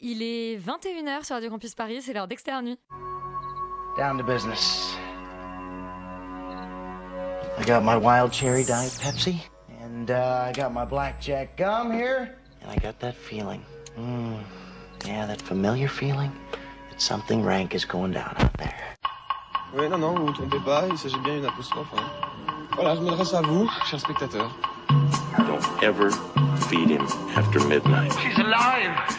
Il est 21h sur Radio Campus Paris, c'est l'heure d'Externe Nuit. Down to business. I got my wild cherry diet Pepsi, and uh, I got my blackjack gum here, and I got that feeling. Mm, yeah, that familiar feeling that something rank is going down out there. Oui, non, non, vous vous trompez pas, il s'agit bien d'une apostrophe. hein. Voilà, je m'adresse à vous, chers spectateurs. Don't ever feed him after midnight. She's! Alive!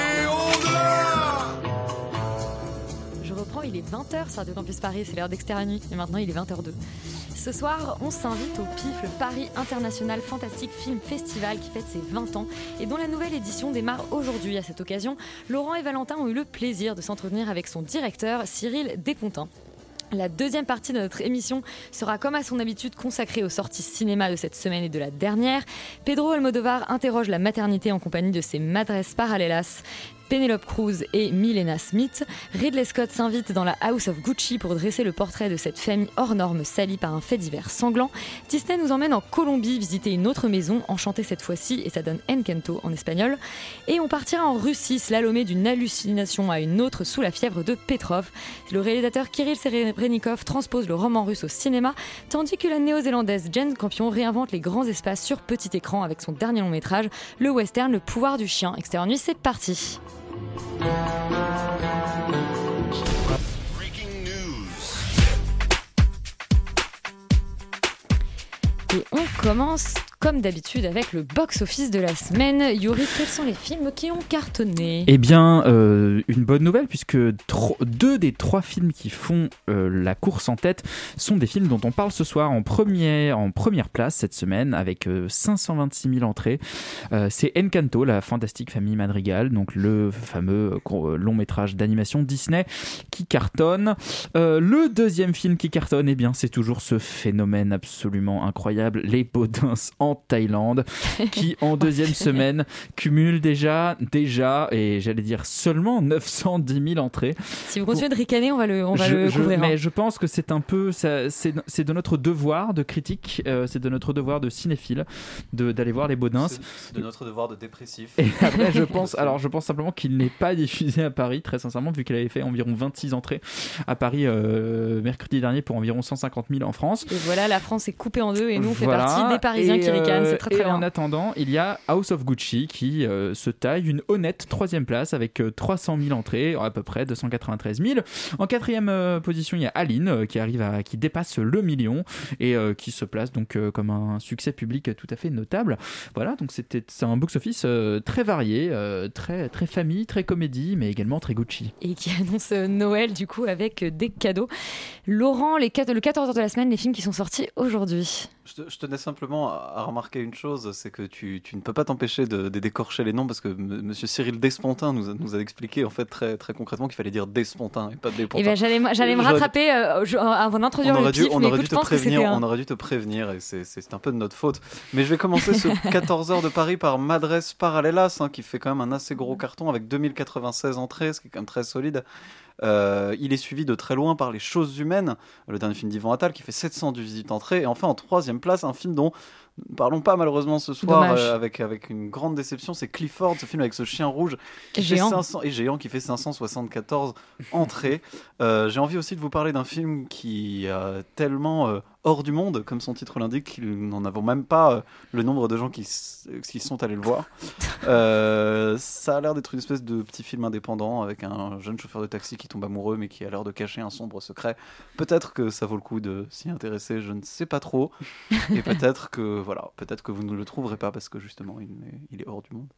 Il est 20h sur Radio Campus Paris, c'est l'heure d'Externe Nuit, et maintenant il est 20h02. Ce soir, on s'invite au PIF, le Paris International Fantastic Film Festival qui fête ses 20 ans et dont la nouvelle édition démarre aujourd'hui. À cette occasion, Laurent et Valentin ont eu le plaisir de s'entretenir avec son directeur, Cyril Despontin. La deuxième partie de notre émission sera comme à son habitude consacrée aux sorties cinéma de cette semaine et de la dernière. Pedro Almodovar interroge la maternité en compagnie de ses madresses parallelas. Penelope Cruz et Milena Smith. Ridley Scott s'invite dans la House of Gucci pour dresser le portrait de cette famille hors norme salie par un fait divers sanglant. Disney nous emmène en Colombie visiter une autre maison, enchantée cette fois-ci, et ça donne Encanto en espagnol. Et on partira en Russie, slalomé d'une hallucination à une autre sous la fièvre de Petrov. Le réalisateur Kirill Serebrennikov transpose le roman russe au cinéma, tandis que la néo-zélandaise Jen Campion réinvente les grands espaces sur petit écran avec son dernier long métrage, le western Le pouvoir du chien. Extérieur nuit, c'est parti. Breaking news. Et on commence comme d'habitude avec le box-office de la semaine. Yuri, quels sont les films qui ont cartonné? Eh bien, euh, une bonne nouvelle, puisque deux des trois films qui font euh, la course en tête sont des films dont on parle ce soir en, premier, en première place cette semaine, avec euh, 526 000 entrées. Euh, C'est Encanto, la fantastique famille Madrigal, donc le fameux euh, long métrage d'animation Disney qui cartonne. Euh, le deuxième film qui cartonne, eh bien, c'est toujours ce phénomène absolument incroyable, les Baudins en Thaïlande, qui en deuxième semaine cumule déjà, déjà, et j'allais dire seulement 910 000 entrées. Si vous continuez de ricaner, on va le, on va Je- le je- couvrir. hein. mais je pense que c'est un peu, ça- c'est c'est de notre devoir de critique, euh, c'est de notre devoir de cinéphile de- d'aller voir les Baudins. C'est de notre devoir de dépressif. Et après, je pense, alors je pense simplement qu'il n'est pas diffusé à Paris, très sincèrement, vu qu'il avait fait environ 26 entrées à Paris euh, mercredi dernier pour environ 150 000 en France. Et voilà, la France est coupée en deux et nous, on fait partie des Parisiens Et, qui ricanent. Euh, C'est très très et bien. en attendant, il y a House of Gucci qui euh, se taille une honnête troisième place avec euh, 300 000 entrées, à peu près 293 000. En quatrième euh, position, il y a Aline euh, qui arrive à qui dépasse le million et euh, qui se place donc euh, comme un succès public tout à fait notable. Voilà, donc c'était c'est un box office euh, très varié, euh, très très famille, très comédie, mais également très Gucci. Et qui annonce euh, Noël, du coup, avec euh, des cadeaux. Laurent, les le 14 heures de la semaine, les films qui sont sortis aujourd'hui. Je, te- je tenais simplement à, remarquer une chose, c'est que tu, tu ne peux pas t'empêcher de, de décorcher les noms parce que M. Monsieur Cyril Despontin nous a, nous a expliqué en fait très, très concrètement qu'il fallait dire Despontin et pas Despontin. ben, j'allais me rattraper euh, je- avant on d'introduire le dû, pif, on aurait écoute, dû te prévenir, un- on aurait dû te prévenir et c'est- un peu de notre faute. Mais je vais commencer ce 14 heures de Paris par Madresse Parallelas hein, qui fait quand même un assez gros carton avec 2096 entrées, ce qui est quand même très solide. Euh, il est suivi de très loin par Les Choses Humaines, le dernier film d'Yvan Attal qui fait 718 entrées. Et enfin en troisième place, un film dont ne parlons pas malheureusement ce soir euh, avec, avec une grande déception, c'est Clifford, ce film avec ce chien rouge qui Géant. fait 500 et géant qui fait 574 entrées. Euh, J'ai envie aussi de vous parler d'un film qui a tellement euh, hors du monde, comme son titre l'indique, qu'il n'en avons même pas le nombre de gens qui, qui sont allés le voir. Euh, ça a l'air d'être une espèce de petit film indépendant avec un jeune chauffeur de taxi qui tombe amoureux mais qui a l'air de cacher un sombre secret. Peut-être que ça vaut le coup de s'y intéresser, je ne sais pas trop. Et peut-être que voilà, peut-être que vous ne le trouverez pas parce que justement il est, il est hors du monde.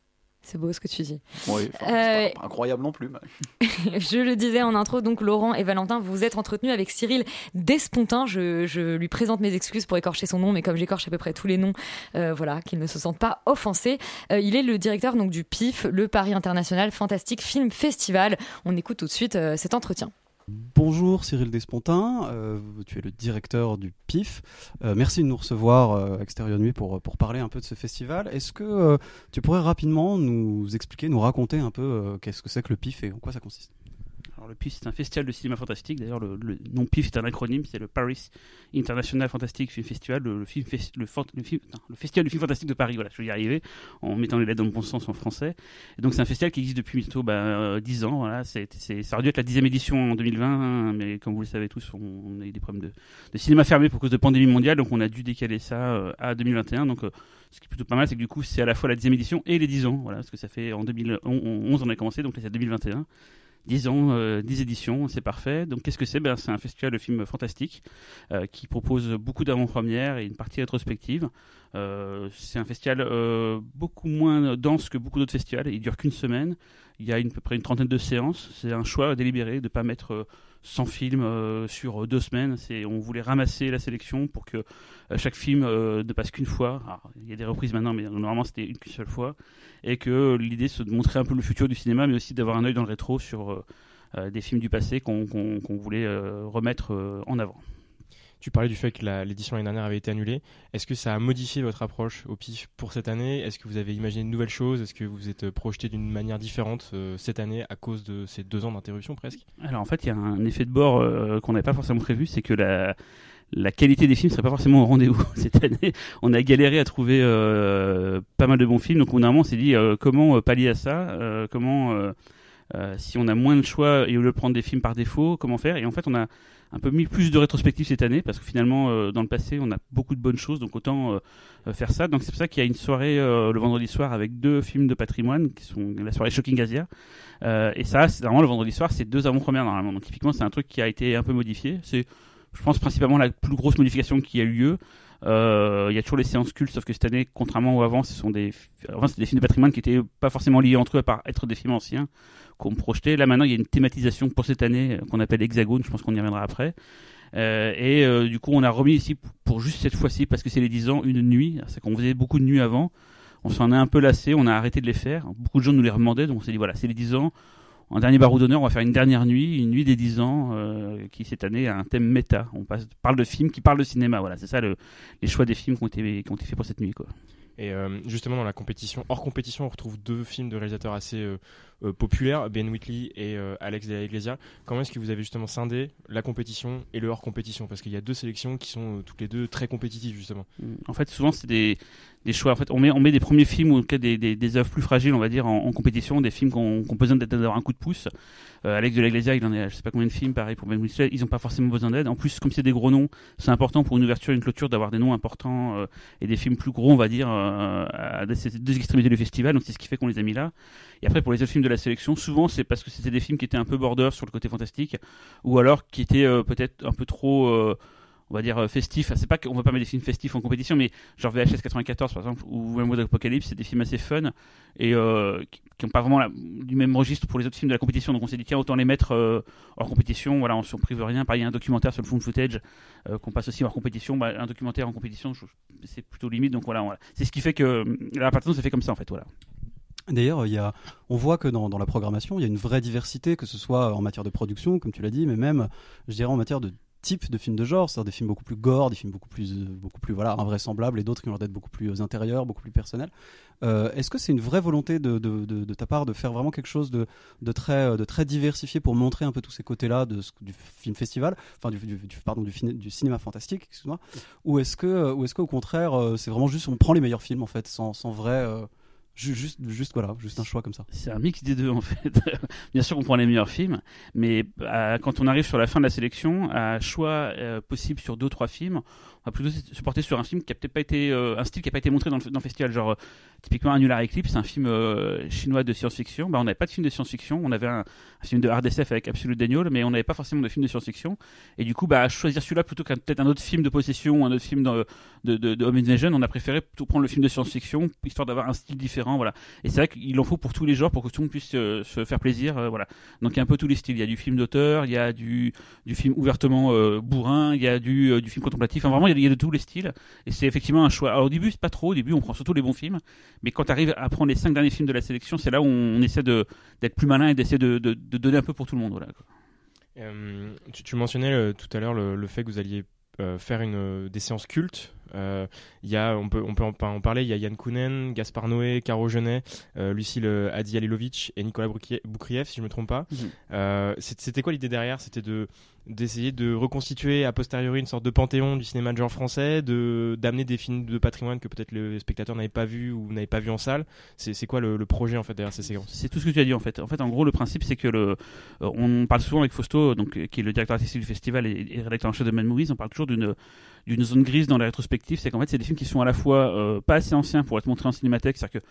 C'est beau ce que tu dis. Oui, Euh, pas incroyable non plus. mais- Je le disais en intro, donc Laurent et Valentin, vous vous êtes entretenus avec Cyril Despontin. Je, je lui présente mes excuses pour écorcher son nom, mais comme j'écorche à peu près tous les noms, euh, voilà, qu'il ne se sente pas offensé. Euh, il est le directeur donc du PIF, le Paris International Fantastic Film Festival. On écoute tout de suite cet entretien. Bonjour Cyril Despontins, euh, tu es le directeur du PIF. Euh, merci de nous recevoir euh, Extérieur Nuit pour, pour parler un peu de ce festival. Est-ce que euh, tu pourrais rapidement nous expliquer, nous raconter un peu qu'est-ce que c'est que le PIF et en quoi ça consiste? Le PIF, c'est un festival de cinéma fantastique. D'ailleurs, le, nom PIF est un acronyme, c'est le Paris International Fantastic Film Festival, le, festival du film fantastique de Paris. Voilà, je vais y arriver en mettant les lettres dans le bon sens en français. Donc, c'est un festival qui existe depuis bientôt bah, euh, 10 ans. Voilà, c'est, c'est- ça aurait dû être la dixième édition en 2020, hein, mais comme vous le savez tous, on, on a eu des problèmes de, cinéma fermé pour cause de pandémie mondiale, donc on a dû décaler ça euh, à 2021. Donc, euh, ce qui est plutôt pas mal, c'est que du coup, c'est à la fois la dixième édition et les 10 ans. Voilà, parce que ça fait en 2011, on a commencé, donc là, c'est 2021. 10 ans, euh, 10 éditions, c'est parfait. Donc qu'est-ce que c'est? Ben, C'est un festival de films fantastiques euh, qui propose beaucoup d'avant-premières et une partie rétrospective. Euh, c'est un festival euh, beaucoup moins dense que beaucoup d'autres festivals. Il dure qu'une semaine. Il y a une, à peu près une trentaine de séances. C'est un choix délibéré de ne pas mettre euh, 100 films euh, sur deux semaines. On voulait ramasser la sélection pour que euh, chaque film euh, ne passe qu'une fois. Il y a des reprises maintenant, mais normalement c'était une seule fois. Et que l'idée c'est de montrer un peu le futur du cinéma, mais aussi d'avoir un œil dans le rétro sur euh, euh, des films du passé qu'on, voulait euh, remettre euh, en avant. Tu parlais du fait que l'édition l'année dernière avait été annulée. Est-ce que ça a modifié votre approche au PIF pour cette année? Est-ce que vous avez imaginé de nouvelles choses? Est-ce que vous êtes projeté d'une manière différente euh, cette année à cause de ces deux ans d'interruption presque? Alors en fait, il y a un effet de bord euh, qu'on n'avait pas forcément prévu, c'est que la, qualité des films serait pas forcément au rendez-vous cette année. On a galéré à trouver euh, pas mal de bons films, donc on, normalement on s'est dit comment pallier à ça, comment si on a moins de choix et au lieu de prendre des films par défaut, comment faire? Et en fait, on a un peu mis plus de rétrospectives cette année parce que finalement, euh, dans le passé, on a beaucoup de bonnes choses, donc autant euh, euh, faire ça. Donc c'est pour ça qu'il y a une soirée le vendredi soir avec deux films de patrimoine qui sont la soirée Shocking. Euh, et ça, c'est vraiment le vendredi soir, c'est deux avant-premières normalement. Donc typiquement, c'est un truc qui a été un peu modifié. C'est, je pense, principalement la plus grosse modification qui a eu lieu. Euh, Il y a toujours les séances cultes, sauf que cette année, contrairement aux avant, ce sont des, avant, des films de patrimoine qui étaient pas forcément liés entre eux à part être des films anciens qu'on projetait. Là maintenant, il y a une thématisation pour cette année euh, qu'on appelle Hexagone. Je pense qu'on y reviendra après. Euh, et du coup, on a remis ici pour juste cette fois-ci parce que c'est les 10 ans une nuit. C'est qu'on faisait beaucoup de nuits avant. On s'en est un peu lassé. On a arrêté de les faire. Beaucoup de gens nous les demandaient. Donc on s'est dit voilà, c'est les 10 ans. En dernier barreau d'honneur, on va faire une dernière nuit, une nuit des 10 ans, euh, qui cette année a un thème méta. On parle de films qui parlent de cinéma. Voilà, c'est ça le, les choix des films qui ont été, faits pour cette nuit. Et euh, justement, dans la compétition, hors compétition, on retrouve deux films de réalisateurs assez euh, populaires, Ben Whitley et euh, Alex de la Iglesia. Comment est-ce que vous avez justement scindé la compétition et le hors compétition Parce qu'il y a deux sélections qui sont euh, toutes les deux très compétitives, justement. En fait, souvent, c'est des, des choix. En fait, on met, on met des premiers films ou en tout cas des, des, des œuvres plus fragiles, on va dire, en, compétition, des films qui ont besoin d'avoir un coup de pouce. Euh, Alex de la Iglesia, il en a, je sais pas combien de films, pareil pour Ben Whistler, ils n'ont pas forcément besoin d'aide. En plus, comme c'est des gros noms, c'est important pour une ouverture, une clôture, d'avoir des noms importants euh, et des films plus gros, on va dire, euh, à ces deux extrémités du festival. Donc, c'est ce qui fait qu'on les a mis là. Et après, pour les autres films de sélection, souvent, c'est parce que c'était des films qui étaient un peu border sur le côté fantastique, ou alors qui étaient euh, peut-être un peu trop. euh, on va dire euh, festif. C'est pas qu'on va pas mettre des films festifs en compétition, mais genre VHS 94 par exemple ou World Apocalypse, c'est des films assez fun et qui qui ont pas vraiment du même registre pour les autres films de la compétition. Donc on s'est dit tiens autant les mettre hors compétition. Voilà, on s'en prive rien. Pareil, il y un documentaire sur le found footage qu'on passe aussi hors compétition. Bah, un documentaire en compétition, c'est plutôt limite. Donc voilà, c'est ce qui fait que la répartition s'est fait comme ça en fait. Voilà. D'ailleurs, il y a, on voit que dans, la programmation, il y a une vraie diversité, que ce soit en matière de production, comme tu l'as dit, mais même, je dirais, en matière de type de films de genre, c'est-à-dire des films beaucoup plus gore, des films beaucoup plus, beaucoup plus voilà, invraisemblables, et d'autres qui ont l'air d'être beaucoup plus euh, intérieurs, beaucoup plus personnels. Euh, Est-ce que c'est une vraie volonté de, de, de, ta part de faire vraiment quelque chose de, très, euh, de très diversifié pour montrer un peu tous ces côtés-là du film festival, enfin du, pardon, du, cinéma fantastique, excuse-moi, ou est-ce que, est-ce qu'au contraire, c'est vraiment juste on prend les meilleurs films en fait, sans, sans vrai, juste, juste voilà, juste un choix comme ça. C'est un mix des deux en fait. Bien sûr qu'on prend les meilleurs films, mais euh, quand on arrive sur la fin de la sélection, à choix euh, possible sur deux trois films, va plutôt se porter sur un film qui a peut-être pas été euh, un style qui a pas été montré dans le, dans le festival. Genre euh, typiquement Annular Eclipse, un film euh, chinois de science-fiction. Bah, on n'avait pas de film de science-fiction, on avait un, film de hard avec Absolute Daniel, mais on n'avait pas forcément de film de science-fiction. Et du coup, bah, choisir celui-là plutôt qu'un peut-être un autre film de possession un autre film de, de, de, de Home Invasion, on a préféré plutôt prendre le film de science-fiction histoire d'avoir un style différent. Voilà. Et c'est vrai qu'il en faut pour tous les genres pour que tout le monde puisse se faire plaisir. voilà. Donc il y a un peu tous les styles. Il y a du film d'auteur, il y a du, du film ouvertement bourrin, il y a du, du film contemplatif. Enfin, vraiment, il y, a, de tous les styles. Et c'est effectivement un choix. Alors au début, c'est pas trop. Au début, on prend surtout les bons films. Mais quand tu arrives à prendre les cinq derniers films de la sélection, c'est là où on, essaie d'être plus malin et d'essayer de, de, de donner un peu pour tout le monde. Voilà. quoi. Euh, tu, tu mentionnais euh, tout à l'heure le, le fait que vous alliez euh, faire une, des séances cultes. Y a, on peut, on peut en, en parler. Il y a Yann Kounen, Gaspard Noé, Caro Genet, Lucille Adi Alilovic et Nicolas Boukrieff, si je me trompe pas. Mhm. C'était quoi l'idée derrière? C'était de d'essayer de reconstituer a posteriori une sorte de panthéon du cinéma de genre français, de d'amener des films de patrimoine que peut-être les spectateurs n'avaient pas vu ou n'avaient pas vu en salle. C'est quoi le, le projet en fait derrière ces séquences? C'est tout ce que tu as dit en fait. En fait, en gros, le principe, c'est que le, euh, on parle souvent avec Fausto, donc euh, qui est le directeur artistique du festival et, et rédacteur en chef de Mad Movies, on parle toujours d'une d'une zone grise dans la rétrospective. C'est qu'en fait, c'est des films qui sont à la fois euh, pas assez anciens pour être montrés en cinémathèque, c'est-à-dire que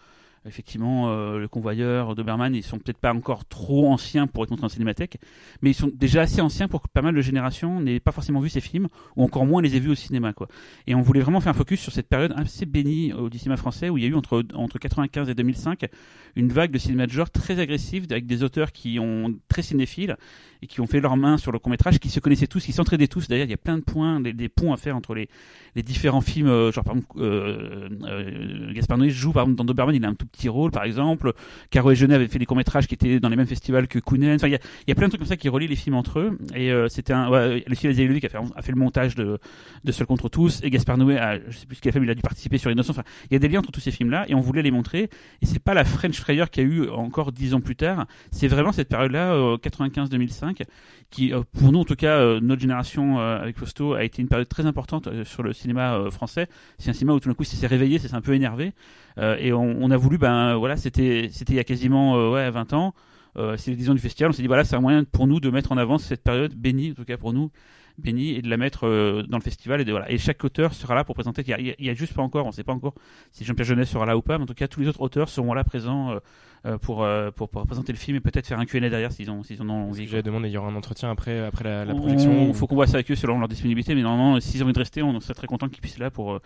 effectivement, euh, le convoyeur, Doberman, ils sont peut-être pas encore trop anciens pour être montrés en cinémathèque, mais ils sont déjà assez anciens pour que pas mal de générations n'aient pas forcément vu ces films, ou encore moins les aient vus au cinéma, quoi. Et on voulait vraiment faire un focus sur cette période assez bénie au cinéma français, où il y a eu entre, entre 95 et 2005 une vague de cinéma de genre très agressive, avec des auteurs qui ont très cinéphiles, et qui ont fait leur main sur le court-métrage, qui se connaissaient tous, qui s'entraidaient tous. D'ailleurs, il y a plein de points, des, ponts à faire entre les, les différents films. euh, genre, par exemple, euh, euh, Gaspard Noé joue, par exemple, dans Doberman, il a un tout petit rôle, par exemple. Caro et Genet avaient fait des courts-métrages qui étaient dans les mêmes festivals que Kounen. Enfin, il y a, plein de trucs comme ça qui relient les films entre eux. Et euh, c'était un, ouais, Lucien Azialudic a fait, a fait le montage de, Seul contre tous, et Gaspard Noé a, je sais plus ce qu'il a fait, mais il a dû participer sur Innocent. Enfin, il y a des liens entre tous ces films-là, et on voulait les montrer. Et c'est pas la French Frayeur qu'il y a eu encore dix ans plus tard. C'est vraiment cette période-là, euh, 95-2005, qui, euh, pour nous, en tout cas, euh, notre génération euh, avec Fausto, a été une période très importante euh, sur le cinéma euh, français. C'est un cinéma où tout d'un coup, s'est réveillé, ça s'est un peu énervé. Euh, et on a voulu, ben voilà, c'était c'était il y a quasiment euh, ouais, 20 ans. Euh, c'est les 10 ans du festival. On s'est dit, voilà, c'est un moyen pour nous de mettre en avant cette période bénie, en tout cas pour nous, bénie, et de la mettre euh, dans le festival. Et, de, voilà. et chaque auteur sera là pour présenter. Il y a, il y a- juste pas encore, on sait pas encore si Jean-Pierre Jeunet sera là ou pas, mais en tout cas, tous les autres auteurs seront là présents euh, euh, pour, pour, pour présenter le film et peut-être faire un Q&A derrière s'ils ont, s'ils en ont envie. J'avais demandé, il y aura un entretien après, après la, la On- projection. Il faut qu'on voit ça avec eux selon leur disponibilité, mais normalement, s'ils ont envie de rester, on serait très content qu'ils puissent être là pour,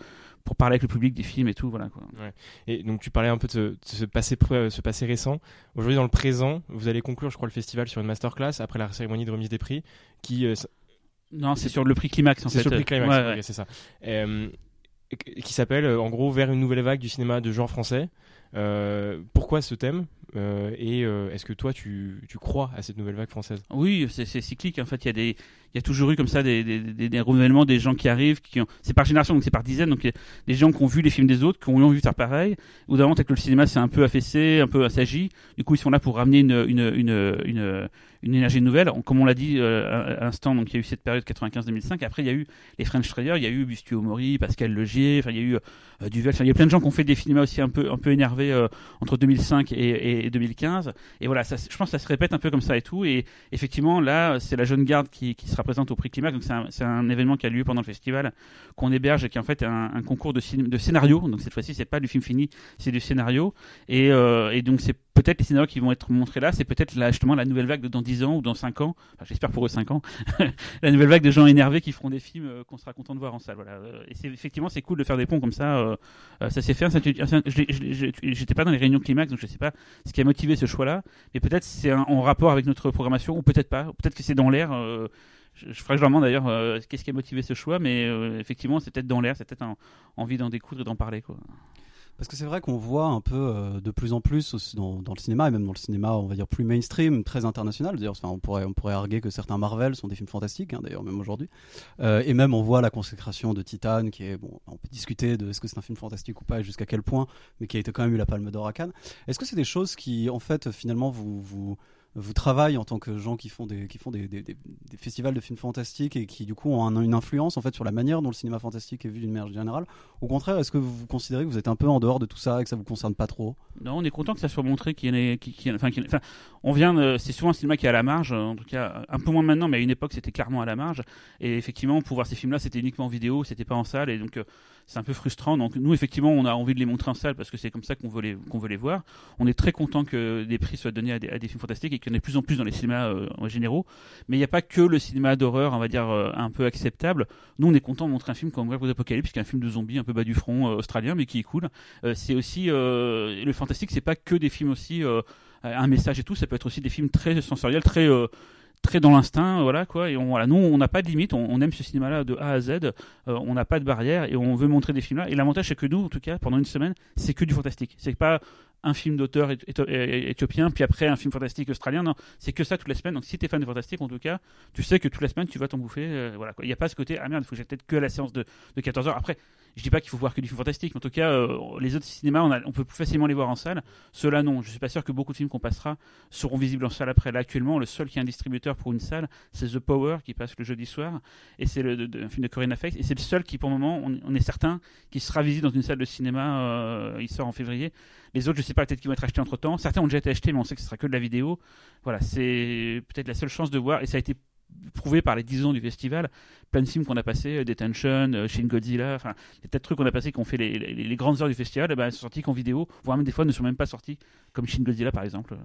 pour parler avec le public des films et tout. Voilà, quoi. Ouais. Et donc tu parlais un peu de ce, de ce passé, pré- ce passé récent. Aujourd'hui, dans le présent, vous allez conclure, je crois, le festival sur une masterclass après la cérémonie de remise des prix, qui euh, Non, c'est sur le prix Climax c'est sur le prix Climax, Ouais, ok, ouais. c'est ça. Euh, qui s'appelle euh, en gros vers une nouvelle vague du cinéma de genre français. Euh, pourquoi ce thème Euh, Et est-ce que toi, tu, tu crois à cette nouvelle vague française? Oui, c'est cyclique. En fait, il y a des, il y a toujours eu comme ça des, renouvellements, des gens qui arrivent, qui ont, c'est par génération, donc c'est par dizaines, donc des gens qui ont vu les films des autres, qui ont vu faire pareil. Ou d'avant, peut-être que le cinéma s'est un peu affaissé, un peu assagi. Du coup, ils sont là pour ramener une, énergie nouvelle. Comme on l'a dit euh, à l'instant, donc il y a eu cette période 95-2005. Après, il y a eu les French Frayeurs, il y a eu Bustio Mori, Pascal Legier, enfin il y a eu euh, Duvel. Enfin, il y a plein de gens qui ont fait des cinémas aussi un peu, énervés euh, entre 2005 et, et 2015. Et voilà, je pense que ça se répète un peu comme ça et tout. Et effectivement, là, c'est la jeune garde qui sera présente au prix Climax. Donc, c'est un, un événement qui a lieu pendant le festival qu'on héberge et qui est en fait un, un concours de, de scénario. Donc, cette fois-ci, c'est pas du film fini, c'est du scénario. Et, euh, et donc, c'est peut-être les scénarios qui vont être montrés là. C'est peut-être justement la nouvelle vague de dans 10 ans ou dans 5 ans. J'espère pour eux 5 ans. la nouvelle vague de gens énervés qui feront des films euh, qu'on sera content de voir en salle. Voilà. Euh, Et c'est effectivement, c'est cool de faire des ponts comme ça. euh, ça s'est fait. J'étais pas dans les réunions Climax, donc je sais pas ce qui a motivé ce choix-là. Mais peut-être c'est en rapport avec notre programmation, ou peut-être pas. Peut-être que c'est dans l'air. Je, ferai que je leur demande d'ailleurs euh, qu'est-ce qui a motivé ce choix, mais euh, effectivement, c'est peut-être dans l'air, c'est peut-être envie d'en découdre et d'en parler. Quoi. Parce que c'est vrai qu'on voit un peu euh, de plus en plus aussi dans, le cinéma, et même dans le cinéma, on va dire, plus mainstream, très international. D'ailleurs, enfin, on, pourrait, on pourrait arguer que certains Marvel sont des films fantastiques, hein, d'ailleurs, même aujourd'hui. Et même, on voit la consécration de Titan, qui est, bon, on peut discuter de est-ce que c'est un film fantastique ou pas, et jusqu'à quel point, mais qui a été quand même eu la Palme d'Or à Cannes. Est-ce que c'est des choses qui, en fait, finalement, vous. vous vous travaillez en tant que gens qui font des qui font des, festivals de films fantastiques et qui du coup ont un- une influence en fait sur la manière dont le cinéma fantastique est vu d'une manière générale. Au contraire, est-ce que vous considérez que vous êtes un peu en dehors de tout ça et que ça vous concerne pas trop? Non, on est content que ça soit montré enfin, on vient, c'est souvent un cinéma qui est à la marge, en tout cas un peu moins maintenant, mais à une époque c'était clairement à la marge. Et effectivement, pour voir ces films-là, c'était uniquement en vidéo, c'était pas en salle, et donc euh, c'est un peu frustrant. Donc nous, effectivement, on a envie de les montrer en salle parce que c'est comme ça qu'on veut les, qu'on veut les voir. On est très content que des prix soient donnés à des, à des films fantastiques et qu'il y en ait plus en plus dans les cinémas euh, en généraux. Mais il n'y a pas que le cinéma d'horreur, on va dire euh, un peu acceptable. Nous, on est content de montrer un film comme Grave Apocalypse, qui est un film de zombies un peu bas du front euh, australien, mais qui est cool. Euh, c'est aussi euh, le fantastique, c'est pas que des films aussi un message et tout. Ça peut être aussi des films très sensoriels, très euh, très dans l'instinct, voilà quoi. Et on, voilà, nous, on n'a pas de limite, on, aime ce cinéma-là de A à Z, euh, on n'a pas de barrière et on veut montrer des films-là. Et l'avantage, c'est que nous, en tout cas, pendant une semaine, c'est que du fantastique. C'est pas un film d'auteur éthiopien, puis après un film fantastique australien. Non, c'est que ça toute la semaine. Donc si t'es fan de fantastique, en tout cas, tu sais que toute la semaine, tu vas t'en bouffer. euh, voilà quoi. Il n'y a pas ce côté, ah merde, il faut que j'aille peut-être que à la séance de, de 14 heures. Après, je dis pas qu'il faut voir que du film fantastique, mais en tout cas, euh, les autres cinémas, on, a- peut plus facilement les voir en salle. Ceux-là, non. Je suis pas sûr que beaucoup de films qu'on passera seront visibles en salle après. Là, actuellement, le seul qui est un distributeur pour une salle, c'est The Power qui passe le jeudi soir, et c'est un film de Corinne Affect, et c'est le seul qui, pour le moment, on, est certain, qui sera visible dans une salle de cinéma. euh, il sort en février. Les autres, je sais pas, peut-être qu'ils vont être achetés entre temps. Certains ont déjà été achetés, mais on sait que ce sera que de la vidéo. Voilà, c'est peut-être la seule chance de voir, et ça a été prouvé par les 10 ans du festival. Plein de films qu'on a passés, euh, Detention, euh, Shin Godzilla, enfin, des tas de trucs qu'on a passés qui ont fait les, grandes heures du festival, eh ben, elles sont sortis qu'en vidéo, voire même des fois ne sont même pas sortis, comme Shin Godzilla par exemple. Euh.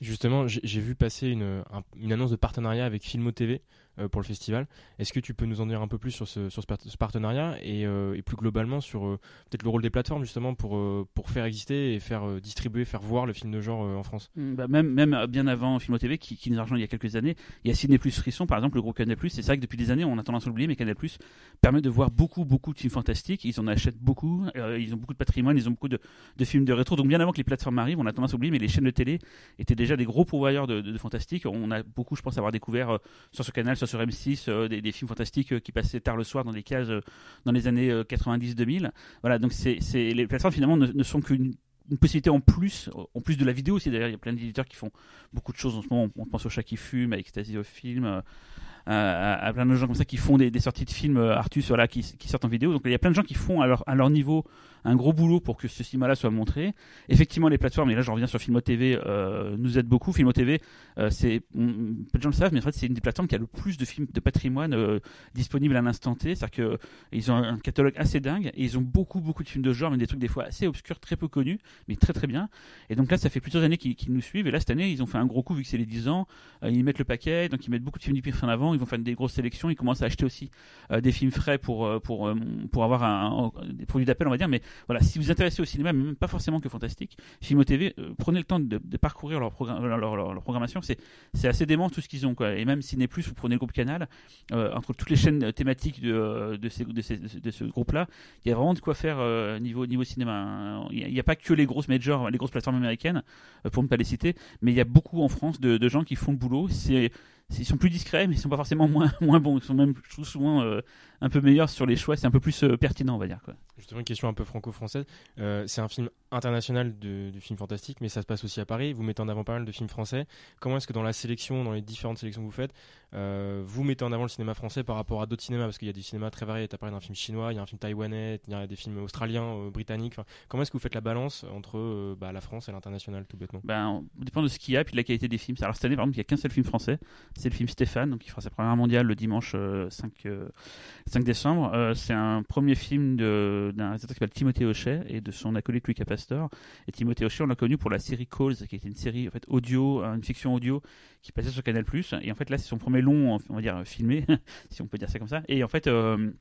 Justement, j'ai vu passer une, un- une annonce de partenariat avec Filmo TV pour le festival. Est-ce que tu peux nous en dire un peu plus sur ce, sur ce, par- ce partenariat et, euh, et plus globalement sur euh, peut-être le rôle des plateformes justement pour, euh, faire exister et faire euh, distribuer, faire voir le film de genre euh, en France? Mm, bah, même, euh, bien avant Filmo TV qui, nous a rejoint il y a quelques années, il y a Ciné Plus Frisson par exemple, le groupe Canal Plus. C'est vrai que depuis des années on a tendance à l'oublier, mais Canal Plus permet de voir beaucoup, beaucoup de films fantastiques. Ils en achètent beaucoup, euh, ils ont beaucoup de patrimoine, ils ont beaucoup de, films de rétro. Donc bien avant que les plateformes arrivent, on a tendance à oublier, mais les chaînes de télé étaient déjà des gros pourvoyeurs de, de, de fantastique. On a beaucoup, je pense, avoir découvert euh, sur Canal, sur M6, euh, des, films fantastiques euh, qui passaient tard le soir dans des cases euh, dans les années euh, 90-2000. Voilà, donc c'est, les plateformes finalement ne, sont qu'une une possibilité en plus, en plus de la vidéo aussi. D'ailleurs, il y a plein d'éditeurs qui font beaucoup de choses en ce moment. On pense au chat qui fume, à Ecstasy of Film, à, plein de gens comme ça qui font des, sorties de films Artus voilà, qui, qui sortent en vidéo. Donc il y a plein de gens qui font à leur, à leur niveau un gros boulot pour que ce cinéma-là soit montré. Effectivement, les plateformes, et là je reviens sur Filmo TV, euh, nous aident beaucoup. Filmo TV, euh, c'est, peu de gens le savent, mais en fait c'est une des plateformes qui a le plus de films de patrimoine euh, disponibles à l'instant T. C'est-à-dire qu'ils ont un catalogue assez dingue et ils ont beaucoup beaucoup de films de genre, mais des trucs des fois assez obscurs, très peu connus, mais très très bien. Et donc là, ça fait plusieurs années qu'ils nous suivent. Et là, cette année, ils ont fait un gros coup vu que c'est les 10 ans. Euh, ils mettent le paquet, donc ils mettent beaucoup de films du pire en avant. Ils vont faire des grosses sélections. Ils commencent à acheter aussi euh, des films frais pour pour pour avoir un, un- des produits d'appel, on va dire. Mais voilà, si vous intéressez au cinéma, même pas forcément que fantastique, Filmo TV, euh, prenez le temps de, parcourir leur, programme, leur, programmation. C'est assez dément tout ce qu'ils ont. Quoi. Et même Ciné Plus, vous prenez le groupe Canal, euh, entre toutes les chaînes euh, thématiques de, de, ces, de, ce- groupe-là, il y a vraiment de quoi faire euh, niveau, niveau cinéma. hein. Il n'y a, pas que les grosses majors, les grosses plateformes américaines, pour ne pas les citer, mais il y a beaucoup en France de, gens qui font le boulot. Ils sont plus discrets, mais ils sont pas forcément moins, moins bons. Ils sont même, je trouve, souvent euh, un peu meilleurs sur les choix. C'est un peu plus euh, pertinent, on va dire. Quoi. Justement, une question un peu franco-française. Euh, c'est un film international de, du film fantastique, mais ça se passe aussi à Paris. Vous mettez en avant pas mal de films français. Comment est-ce que dans la sélection, dans les différentes sélections que vous faites, euh, vous mettez en avant le cinéma français par rapport à d'autres cinémas Parce qu'il y a du cinéma très varié. Tu as parlé d'un film chinois, il y a un film taïwanais, il y a des films australiens, euh, britanniques. Comment est-ce que vous faites la balance entre euh, bah, la France et l'international, tout bêtement? Ben, on dépend de ce qu'il y a puis de la qualité des films. Alors cette année, par exemple, il n'y a qu'un seul film français. C'est le film Stéphane, donc il fera sa première mondiale le dimanche euh, 5, euh, 5 décembre. C'est un premier film d'un réalisateur qui s'appelle Timothée Hochet et de son acolyte Lucas Pastor. Et Timothée Hochet, on l'a connu pour la série Calls, qui était une série en fait audio, une fiction audio qui passait sur Canal+. Et en fait, là, c'est son premier on va dire filmé, si on peut dire ça comme ça. Et en fait. euh,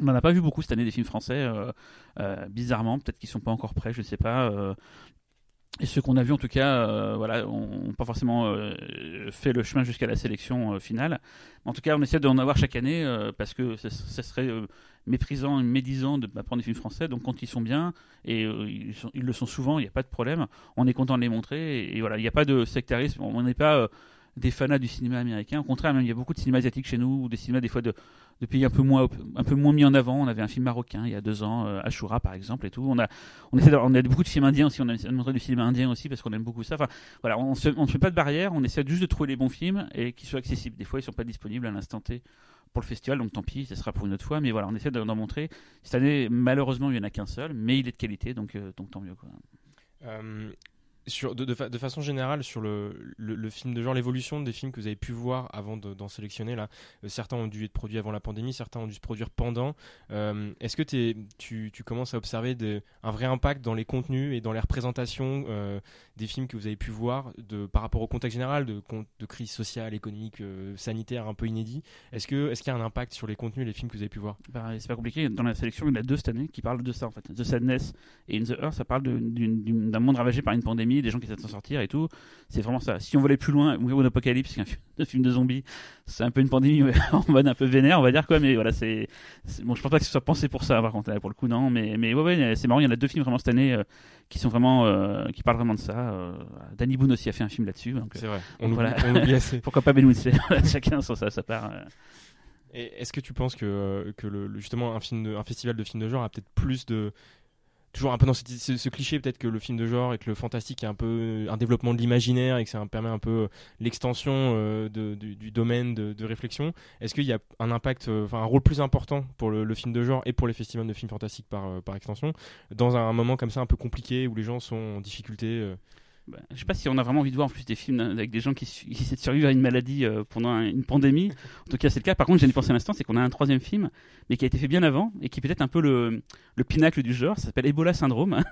on n'en a pas vu beaucoup cette année des films français, euh, euh, bizarrement. Peut-être qu'ils sont pas encore prêts, je sais pas. et ceux qu'on a vus, en tout cas, voilà, ont pas forcément fait le chemin jusqu'à la sélection finale. En tout cas, on essaie d'en avoir chaque année parce que ça serait méprisant et médisant de pas prendre des films français. Donc, quand ils sont bien, et ils, le sont souvent, il n'y a pas de problème. On est content de les montrer. Et, voilà, il n'y a pas de sectarisme. On n'est pas des fanats du cinéma américain. Au contraire, même, il y a beaucoup de cinéma asiatique chez nous, ou des cinémas des fois de, de pays un peu moins un peu moins mis en avant. On avait un film marocain il y a deux ans, euh, Ashura par exemple et tout. On a on essaie a beaucoup de films indiens aussi. On a montrer du cinéma indien aussi parce qu'on aime beaucoup ça. Enfin voilà, on se fait pas de barrière. On essaie juste de trouver les bons films et qui soient accessibles. Des fois ils sont pas disponibles à l'instant T pour le festival, donc tant pis, ce sera pour une autre fois. Mais voilà, on essaie d'en montrer. Cette année, malheureusement, il y en a qu'un seul, mais il est de qualité, donc euh, donc tant mieux quoi. Euh, sur, de, de fa- de façon générale, sur le, le, film de genre, l'évolution des films que vous avez pu voir avant de- d'en sélectionner, là, euh, certains ont dû être produits avant la pandémie, certains ont dû se produire pendant. Euh, Est-ce que t'es- tu, tu commences à observer des- un vrai impact dans les contenus et dans les représentations euh, des films que vous avez pu voir de, par rapport au contexte général de, crise sociale, économique, sanitaire un peu inédit? Est-ce que- est-ce qu'il y a un impact sur les contenus, les films que vous avez pu voir? Bah, c'est pas compliqué. Dans la sélection, il y en a deux cette année qui parlent de ça en fait. The Sadness et In the Earth, ça parle d'un monde ravagé par une pandémie des gens qui essaient de s'en sortir et tout. C'est vraiment ça. Si on voulait plus loin, One Apocalypse, qui est un film de, zombies, c'est un peu une pandémie en mode un peu vénère, on va dire quoi. Mais voilà, c'est bon. Je pense pas que ce soit pensé pour ça. Par contre, là, pour le coup, non. Mais mais ouais, ouais, c'est marrant. Il y en a deux films vraiment cette année euh, qui sont vraiment euh, qui parlent vraiment de ça. Euh, Danny Boone aussi a fait un film là-dessus. C'est vrai. donc On oublie- voilà. on oublie assez. Pourquoi pas Ben Winslet Chacun sur sa, sa part. est-ce que tu penses que, que le, le- justement un, film de- un festival de films de genre a peut-être plus de. Toujours un peu dans ce, cliché, peut-être que le film de genre et que le fantastique est un peu un développement de l'imaginaire et que ça permet un peu l'extension euh, du, domaine de, réflexion. Est-ce qu'il y a un impact, euh, enfin un rôle plus important pour le, film de genre et pour les festivals de films fantastiques par, euh, extension, dans un, moment comme ça un peu compliqué où les gens sont en difficulté euh, Bah, je sais pas si on a vraiment envie de voir en plus des films avec des gens qui, qui essaient de survivre à une maladie euh, pendant un- une pandémie. En tout cas, c'est le cas. Par contre, j'ai pensé à l'instant, c'est qu'on a un troisième film, mais qui a été fait bien avant et qui est peut-être un peu le, le pinacle du genre. Ça s'appelle Ebola Syndrome,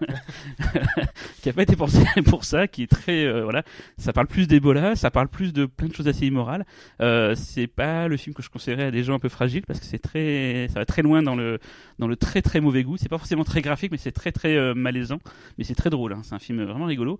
qui a pas été pensé pour ça, qui est très euh, voilà. Ça parle plus d'Ebola, ça parle plus de plein de choses assez immorales. Euh, c'est pas le film que je conseillerais à des gens un peu fragiles parce que c'est très, ça va très loin dans le dans le très très mauvais goût. C'est pas forcément très graphique, mais c'est très très euh, malaisant. Mais c'est très drôle. hein. C'est un film vraiment rigolo.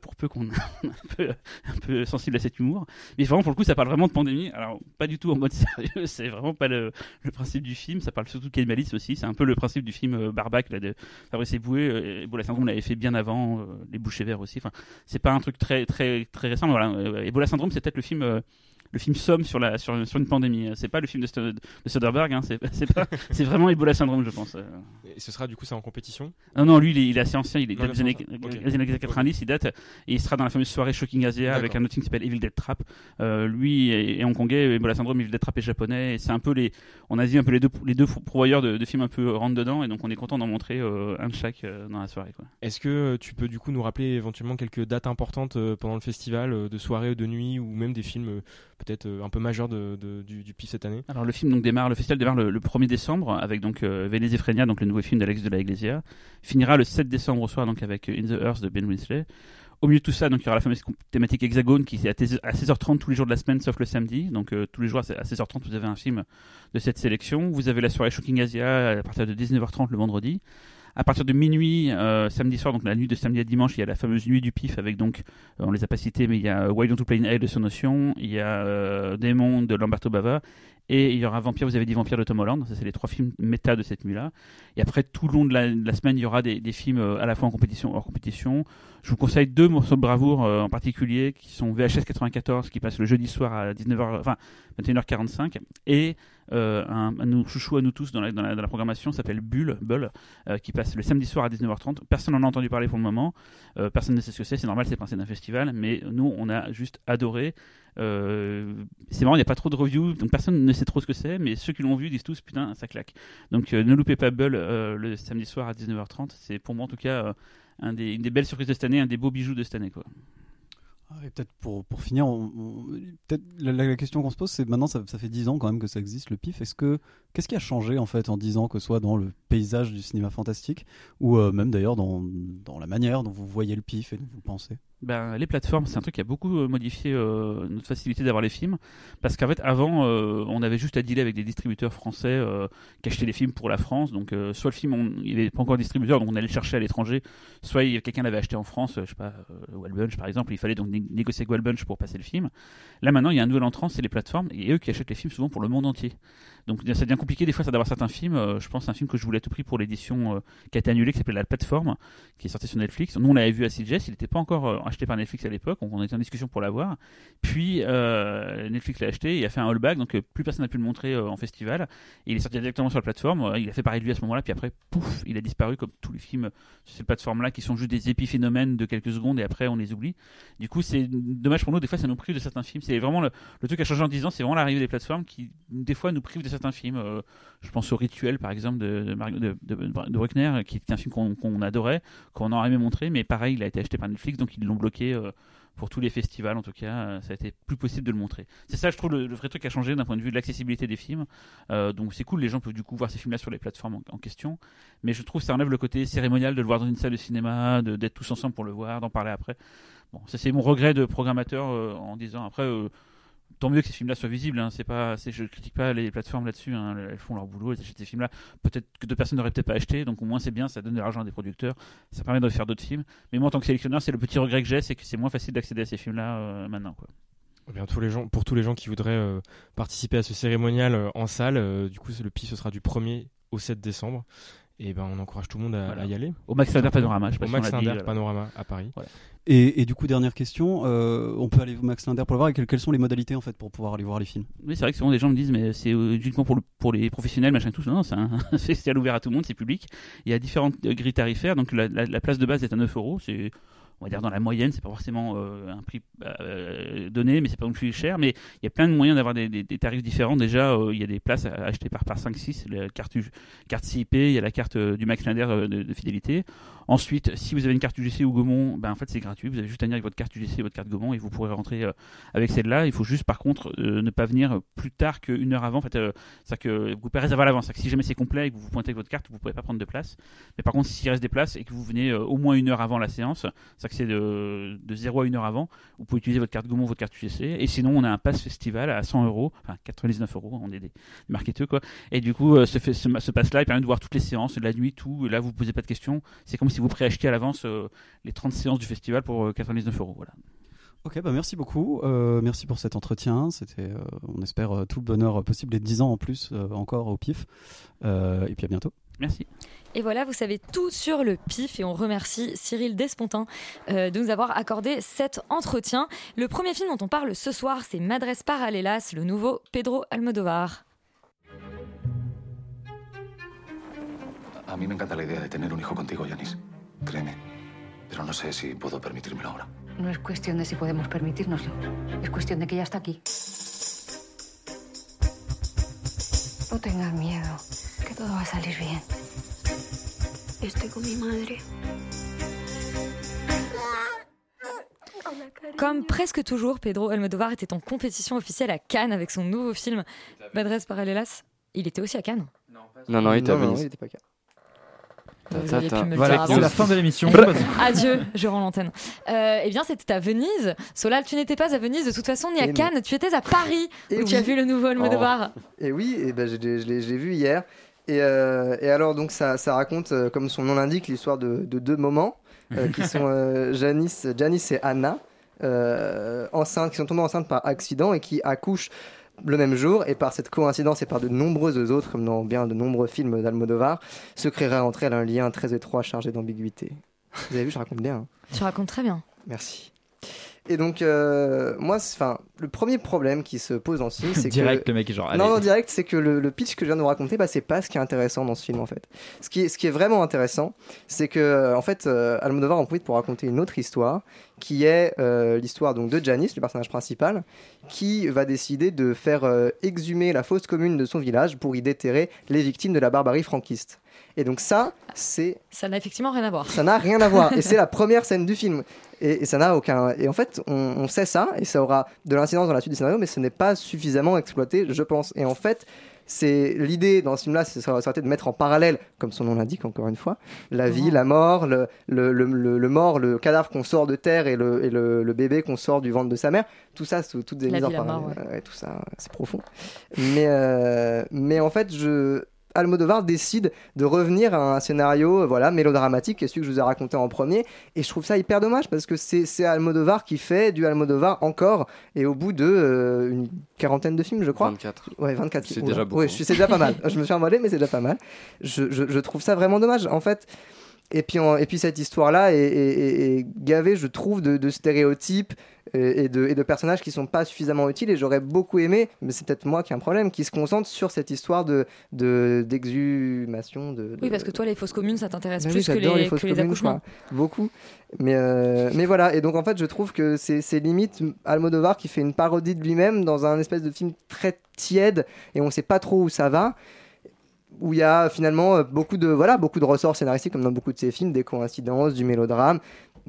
Pour peu qu'on un peu, un peu sensible à cet humour. Mais vraiment, pour le coup, ça parle vraiment de pandémie. Alors, pas du tout en mode sérieux, c'est vraiment pas le, principe du film. Ça parle surtout de cannibalisme aussi. C'est un peu le principe du film euh, Barbac là, de Fabrice Eboué. Euh, Ebola Syndrome l'avait fait bien avant, euh, Les Bouchers Verts aussi. Enfin, c'est pas un truc très, très, très récent. Mais voilà, euh, Ebola Syndrome, c'est peut-être le film. Euh, le film Somme sur, la, sur, sur une pandémie. C'est pas le film de, Soderbergh, hein. c'est c'est c'est vraiment Ebola Syndrome, je pense. Euh, Et ce sera du coup ça en compétition? Non, non, lui, il est, il est assez ancien, il est des années, assez ancien. Ok. des années 90, il date, et il sera dans la fameuse soirée Shocking Asia avec un autre film qui s'appelle Evil Dead Trap. Euh, lui est, est hongkongais, Ebola Syndrome, Evil Dead Trap est japonais, et c'est un peu les, en Asie, un peu les deux, les deux pourvoyeurs de, de films un peu rentre dedans, et donc on est content d'en montrer euh, un de chaque euh, dans la soirée. Est-ce que euh, tu peux du coup nous rappeler éventuellement quelques dates importantes euh, pendant le festival, euh, de soirée ou de nuit, ou même des films euh, peut-être euh, un peu de- du, du cette année Alors le film donc démarre, le festival démarre le, le 1er décembre avec donc euh, Frenia, donc le nouveau film d'Alex de la Iglesia, finira le 7 décembre au soir donc avec euh, In the Earth de Ben Winsley. Au milieu de tout ça, donc il y aura la fameuse thématique hexagone qui est à, tes- à 16h30 tous les jours de la semaine sauf le samedi. Donc euh, tous les jours à 16h30 vous avez un film de cette sélection. Vous avez la soirée Shocking Asia à partir de 19h30 le vendredi. À partir de minuit, euh, samedi soir, donc la nuit de samedi à dimanche, il y a la fameuse nuit du pif avec donc, euh, on les a pas cités, mais il y a euh, Why Don't You Play in Hell de Sonotion, il y a euh, Démon de Lamberto Bava, et il y aura Vampire, vous avez dit Vampire de Tom Holland, ça c'est les trois films méta de cette nuit-là. Et après, tout le long de la, semaine, il y aura des, des films euh, à la fois en compétition hors compétition. Je vous conseille deux morceaux de bravoure euh, en particulier qui sont VHS 94 qui passe le jeudi soir à 19h, enfin 21h45 et euh, un, chouchou à nous tous dans la, programmation s'appelle Bulle, Bull, euh, qui passe le samedi soir à 19h30. Personne n'en a entendu parler pour le moment. Euh, personne ne sait ce que c'est. C'est normal, c'est principe d'un festival. Mais nous, on a juste adoré. C'est marrant, il n'y a pas trop de reviews, donc personne ne sait trop ce que c'est. Mais ceux qui l'ont vu disent tous putain, ça claque. Donc ne loupez pas Bull le samedi soir à 19h30. C'est pour moi en tout cas une des belles surprises de cette année, un des beaux bijoux de cette année. Quoi. Ah, Et peut-être pour, pour finir, peut-être la, la- question qu'on se pose, c'est maintenant, ça, fait 10 ans quand même que ça existe, le PIF. Est-ce que qu'est-ce qui a changé en fait en 10 ans, que ce soit dans le paysage du cinéma fantastique ou euh, même d'ailleurs dans, dans la manière dont vous voyez le PIF et dont vous pensez? Ben, les plateformes, c'est un truc qui a beaucoup euh, modifié euh, notre facilité d'avoir les films. Parce qu'en fait, avant, euh, on avait juste à dealer avec des distributeurs français qui achetaient les films pour la France. Donc, soit le film, on- il n'avait pas encore distributeur, donc on allait le chercher à l'étranger. Soit quelqu'un l'avait acheté en France, je sais pas, Wallbunch par exemple. Il fallait donc né- négocier avec Wallbunch pour passer le film. Là, maintenant, il y a un nouvel entrant, c'est les plateformes. Et eux qui achètent les films souvent pour le monde entier. Donc, ça devient compliqué des fois d'avoir certains films. Euh, je pense à un film que je voulais à tout prix pour l'édition euh, qui a été annulée, qui s'appelle La Plateforme, qui est sorti sur Netflix. Nous, on l'avait vu à CGS, il n'était pas encore euh, acheté par Netflix à l'époque, donc on était en discussion pour l'avoir. Puis Netflix l'a acheté, il a fait un haulback, donc plus personne n'a pu le montrer en festival. Il est sorti directement sur la plateforme. Il a fait pareil de lui à ce moment-là, puis après, pouf, il a disparu comme tous les films sur cette plateforme-là qui sont juste des épiphénomènes de quelques secondes et après on les oublie. Du coup, c'est dommage pour nous. Des fois, ça nous prive de certains films. C'est vraiment le, le truc a changé en 10 ans, c'est vraiment l'arrivée des plateformes qui, des fois, nous prive de certains films. Euh, je pense au Rituel, par exemple, de, de, de, Bruckner, qui est un film qu'on adorait, qu'on aurait aimé montrer, mais pareil, il a été acheté par Netflix, donc ils l'ont bloqué. euh, pour tous les festivals, en tout cas, euh, ça a été plus possible de le montrer. C'est ça, je trouve, le, vrai truc a changé d'un point de vue de l'accessibilité des films. Donc c'est cool, les gens peuvent du coup voir ces films-là sur les plateformes en, question. Mais je trouve que ça enlève le côté cérémonial de le voir dans une salle de cinéma, d'être tous ensemble pour le voir, d'en parler après. Bon, ça c'est mon regret de programmateur en disant après. Tant mieux que ces films-là soient visibles. Hein. C'est pas, je critique pas les plateformes là-dessus. hein. Elles font leur boulot, elles achètent ces films-là. Peut-être que d'autres personnes n'auraient peut-être pas acheté, donc au moins c'est bien, ça donne de l'argent à des producteurs, ça permet de faire d'autres films. Mais moi, en tant que sélectionneur, c'est le petit regret que j'ai, c'est que c'est moins facile d'accéder à ces films-là euh, maintenant. Eh pour tous les gens qui voudraient euh, participer à ce cérémonial euh, en salle, du coup, le PIF ce sera du 1er au 7 décembre. Et ben, on encourage tout le monde à, Voilà. à y aller. Au Max Linder Panorama, je sais pas Au si Max Linder voilà. Panorama à Paris. Et, et du coup, dernière question, euh, on peut aller au Max Linder pour le voir et quelles, quelles sont les modalités en fait pour pouvoir aller voir les films? Oui, c'est vrai que souvent des gens me disent, mais c'est euh, uniquement pour, le- pour les professionnels, machin, tout. Non, c'est un festival ouvert à tout le monde, c'est public. Il y a différentes euh, grilles tarifaires, donc la, la- la place de base est à 9 euros. C'est, on va dire, dans la moyenne, c'est pas forcément euh, un prix euh, donné, mais c'est pas non plus cher. Mais il y a plein de moyens d'avoir des, tarifs différents. Déjà, euh, il y a des places à acheter par, par 5-6, la carte, carte CIP, il y a la carte euh, du Max euh, de, fidélité. Ensuite, si vous avez une carte UGC ou Gaumont, ben en fait c'est gratuit. Vous avez juste à venir avec votre carte UGC votre carte Gaumont et vous pourrez rentrer euh, avec celle-là. Il faut juste par contre euh, ne pas venir plus tard qu'une heure avant. En fait, euh, c'est que vous pouvez réserver à l'avance. Si jamais c'est complet et que vous pointez avec votre carte, vous ne pouvez pas prendre de place. Mais par contre, s'il reste des places et que vous venez euh, au moins une heure avant la séance, c'est de, de 0 à une heure avant, vous pouvez utiliser votre carte Gaumont, votre carte UGC. Et sinon, on a un pass festival à 100 euros, enfin 99 euros. On est des marketeux quoi. Et du coup, euh, ce, fait- ce, ce pass-là, il permet de voir toutes les séances, la nuit, tout. Là, vous ne posez pas de questions. C'est comme si vous préachetiez à l'avance euh, les 30 séances du festival pour euh, 99 euros. Voilà. Ok, bah merci beaucoup. Euh, merci pour cet entretien. C'était, euh, on espère, euh, tout le bonheur possible et 10 ans en plus euh, encore au PIF. Euh, et puis à bientôt. Merci. Et voilà, vous savez tout sur le PIF et on remercie Cyril Despontin euh, de nous avoir accordé cet entretien. Le premier film dont on parle ce soir, c'est Madres Paralelas, le nouveau Pedro Almodovar. A mí me encanta la idea de tener un hijo contigo, Yanis. Créeme. Pero no sé si puedo permitírmelo ahora. No es cuestión de si podemos permitírnoslo. Es cuestión de que ya está aquí. No tengas miedo, que todo va a salir bien. Estoy con mi madre. Comme presque toujours, Pedro Almodovar était en compétition officielle à Cannes avec son nouveau film Madres Paralelas. Il était aussi à Cannes. Non, non, il était à Venise. Voilà, c'est la fin de l'émission. Adieu, je rends l'antenne. Euh, eh bien, c'était à Venise. Solal, tu n'étais pas à Venise de toute façon, ni à Eh non. Cannes. Tu étais à Paris Eh où tu as vu le nouveau Almodovar. Et oui, et ben, je l'ai- je l'ai je l'ai vu hier. Et, euh, et alors, donc, ça, ça raconte, euh, comme son nom l'indique, l'histoire de, de deux moments euh, qui sont euh, Janice, Janice et Anna, euh, enceintes, qui sont tombées enceintes par accident et qui accouchent le même jour. Et par cette coïncidence et par de nombreuses autres, comme dans bien de nombreux films d'Almodovar, se créera entre elles un lien très étroit chargé d'ambiguïté. Vous avez vu, je raconte bien. hein. Tu racontes très bien. Merci. Et donc, euh, moi, enfin, le premier problème qui se pose dans ce film, c'est que. Direct, le mec est genre, Non, allez. non, direct, c'est que le, le pitch que je viens de vous raconter, bah, c'est pas ce qui est intéressant dans ce film, en fait. Ce qui est, ce qui est vraiment intéressant, c'est que, euh, en fait, euh, Almodovar en profite pour raconter une autre histoire, qui est euh, l'histoire donc de Janice, le personnage principal, qui va décider de faire exhumer la fosse commune de son village pour y déterrer les victimes de la barbarie franquiste. Et donc ça, c'est Ça n'a effectivement rien à voir. ça n'a rien à voir. Et c'est la première scène du film. Et, et ça n'a aucun. Et en fait, on, on sait ça, et ça aura de l'incidence dans la suite du scénario, mais ce n'est pas suffisamment exploité, je pense. Et en fait, c'est l'idée dans ce film-là, c'est- de mettre en parallèle, comme son nom l'indique encore une fois, la vie, la mort, le, le, le, mort, le cadavre qu'on sort de terre et le, et le, bébé qu'on sort du ventre de sa mère. Tout ça, c'est toutes des mises en mort, parallèle. Ouais, tout ça, c'est profond. Mais, euh, mais en fait, je. Almodovar décide de revenir à un scénario euh, voilà, mélodramatique, qui est celui que je vous ai raconté en premier. Et je trouve ça hyper dommage parce que c'est Almodovar qui fait du Almodovar encore. Et au bout de euh, une quarantaine de films, je crois. 24. Ouais, 24. C'est déjà beaucoup. Ouais, c'est déjà pas mal. je me suis envolé, mais c'est déjà pas mal. Je, je- je trouve ça vraiment dommage. En fait. Et puis, en- et puis cette histoire-là est, est- est- est gavée, je trouve, de, de stéréotypes et, et de, et de personnages qui sont pas suffisamment utiles. Et j'aurais beaucoup aimé, mais c'est peut-être moi qui ai un problème, qui se concentre sur cette histoire de de- d'exhumation. De, de- Oui, parce que toi, les fausses communes, ça t'intéresse plus que les, fausses que les accouchements. Beaucoup. Mais, euh, mais voilà, et donc en fait, je trouve que c'est limite Almodovar qui fait une parodie de lui-même dans un espèce de film très tiède et on sait pas trop où ça va. Où il y a finalement euh, beaucoup de, voilà, beaucoup de ressorts scénaristiques, comme dans beaucoup de ses films, des coïncidences, du mélodrame.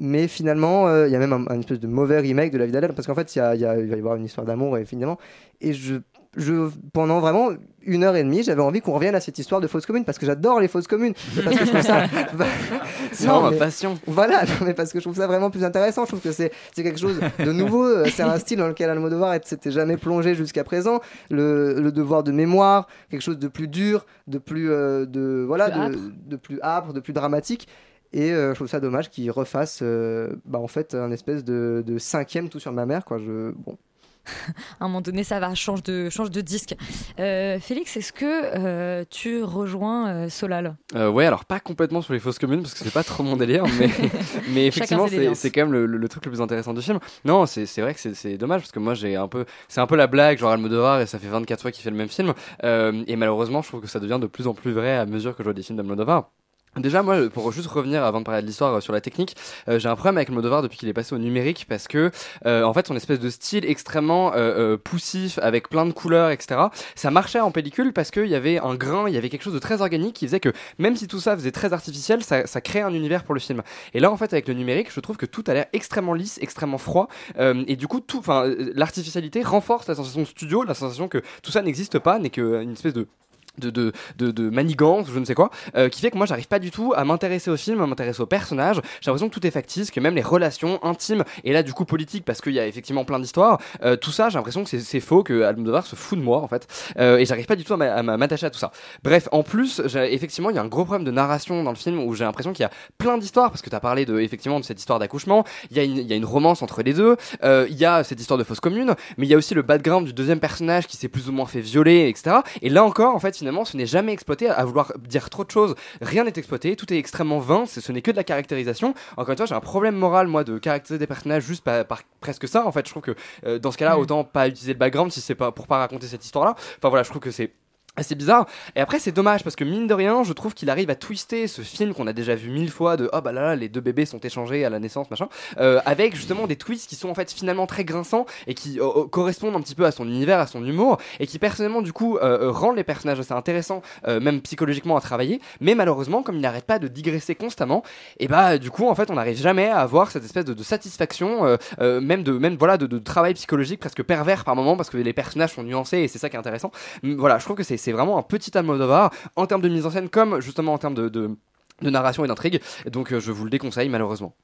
Mais finalement, euh, il y a même un, un espèce de mauvais remake de La vie d'Adèle, parce qu'en fait, il y a- il y a- il va y avoir une histoire d'amour, et finalement. Et je je, pendant vraiment une heure et demie, j'avais envie qu'on revienne à cette histoire de fausse commune parce que j'adore les fausses communes. C'est Parce que je trouve ça. C'est Non, vraiment ma mais- passion. Voilà, non, mais parce que je trouve ça vraiment plus intéressant. Je trouve que c'est c'est quelque chose de nouveau. euh, C'est un style dans lequel Almodovar s'était jamais plongé jusqu'à présent. Le, le devoir de mémoire, quelque chose de plus dur, de plus euh, de voilà, Plus de, de plus âpre, de plus dramatique. Et euh, je trouve ça dommage qu'il refasse, euh, bah, en fait, un espèce de, de cinquième tout sur ma mère, quoi. Je bon. À un moment donné, ça va, change de, change de disque. Euh, Félix, est-ce que euh, tu rejoins euh, Solal? Euh, ouais, alors pas complètement sur les fausses communes parce que c'est pas trop mon délire, mais, mais effectivement c'est quand même le, le- le truc le plus intéressant du film. Non, c'est c'est vrai que c'est- c'est dommage parce que moi j'ai un peu, c'est un peu la blague, genre Almodovar et ça fait 24 fois qu'il fait le même film Euh, et malheureusement je trouve que ça devient de plus en plus vrai à mesure que je vois des films d'Almodovar. Déjà, moi, pour juste revenir avant de parler de l'histoire euh, sur la technique, euh, j'ai un problème avec Almodovar depuis qu'il est passé au numérique parce que, euh, en fait, son espèce de style extrêmement euh, euh, poussif avec plein de couleurs, etc. Ça marchait en pellicule parce qu'il y avait un grain, il y avait quelque chose de très organique qui faisait que même si tout ça faisait très artificiel, ça, ça créait un univers pour le film. Et là, en fait, avec le numérique, je trouve que tout a l'air extrêmement lisse, extrêmement froid, et du coup, tout, enfin, l'artificialité renforce la sensation de studio, la sensation que tout ça n'existe pas, n'est qu'une espèce de de, de, de, de manigance, je ne sais quoi, euh, qui fait que moi j'arrive pas du tout à m'intéresser au film, à m'intéresser aux personnages. J'ai l'impression que tout est factice, que même les relations intimes, et là du coup politique, parce qu'il y a effectivement plein d'histoires, euh, tout ça j'ai l'impression que c'est- faux, que Almodovar se fout de moi en fait, euh, et j'arrive pas du tout à m'a- à m'attacher à tout ça. Bref, en plus, effectivement, il y a un gros problème de narration dans le film où j'ai l'impression qu'il y a plein d'histoires, parce que tu as parlé de, effectivement de cette histoire d'accouchement, il y, a une- y a une romance entre les deux, euh, il y a cette histoire de fausse commune, mais il y a aussi le background du deuxième personnage qui s'est plus ou moins fait violer, etc. Et là encore, en fait, finalement, ce n'est jamais exploité à vouloir dire trop de choses. Rien n'est exploité, tout est extrêmement vain, ce n'est que de la caractérisation. Encore une fois, j'ai un problème moral, moi, de caractériser des personnages juste par, par presque ça. En fait, je trouve que euh, dans ce cas-là, Mm. autant pas utiliser le background si c'est pas pour pas raconter cette histoire-là. Enfin voilà, je trouve que c'est assez bizarre. Et après, c'est dommage parce que mine de rien, je trouve qu'il arrive à twister ce film qu'on a déjà vu mille fois de oh bah là là, les deux bébés sont échangés à la naissance, machin, euh, avec justement des twists qui sont en fait finalement très grinçants et qui euh, euh, correspondent un petit peu à son univers, à son humour et qui personnellement du coup euh, euh, rendent les personnages assez intéressants, même psychologiquement à travailler. Mais malheureusement, comme il n'arrête pas de digresser constamment, et bah du coup en fait on n'arrive jamais à avoir cette espèce de, satisfaction, même de même voilà de, de travail psychologique presque pervers par moment parce que les personnages sont nuancés et c'est ça qui est intéressant. Voilà, je trouve que c'est c'est vraiment un petit Almodovar en termes de mise en scène comme justement en termes de, de, de narration et d'intrigue. Donc euh, je vous le déconseille malheureusement.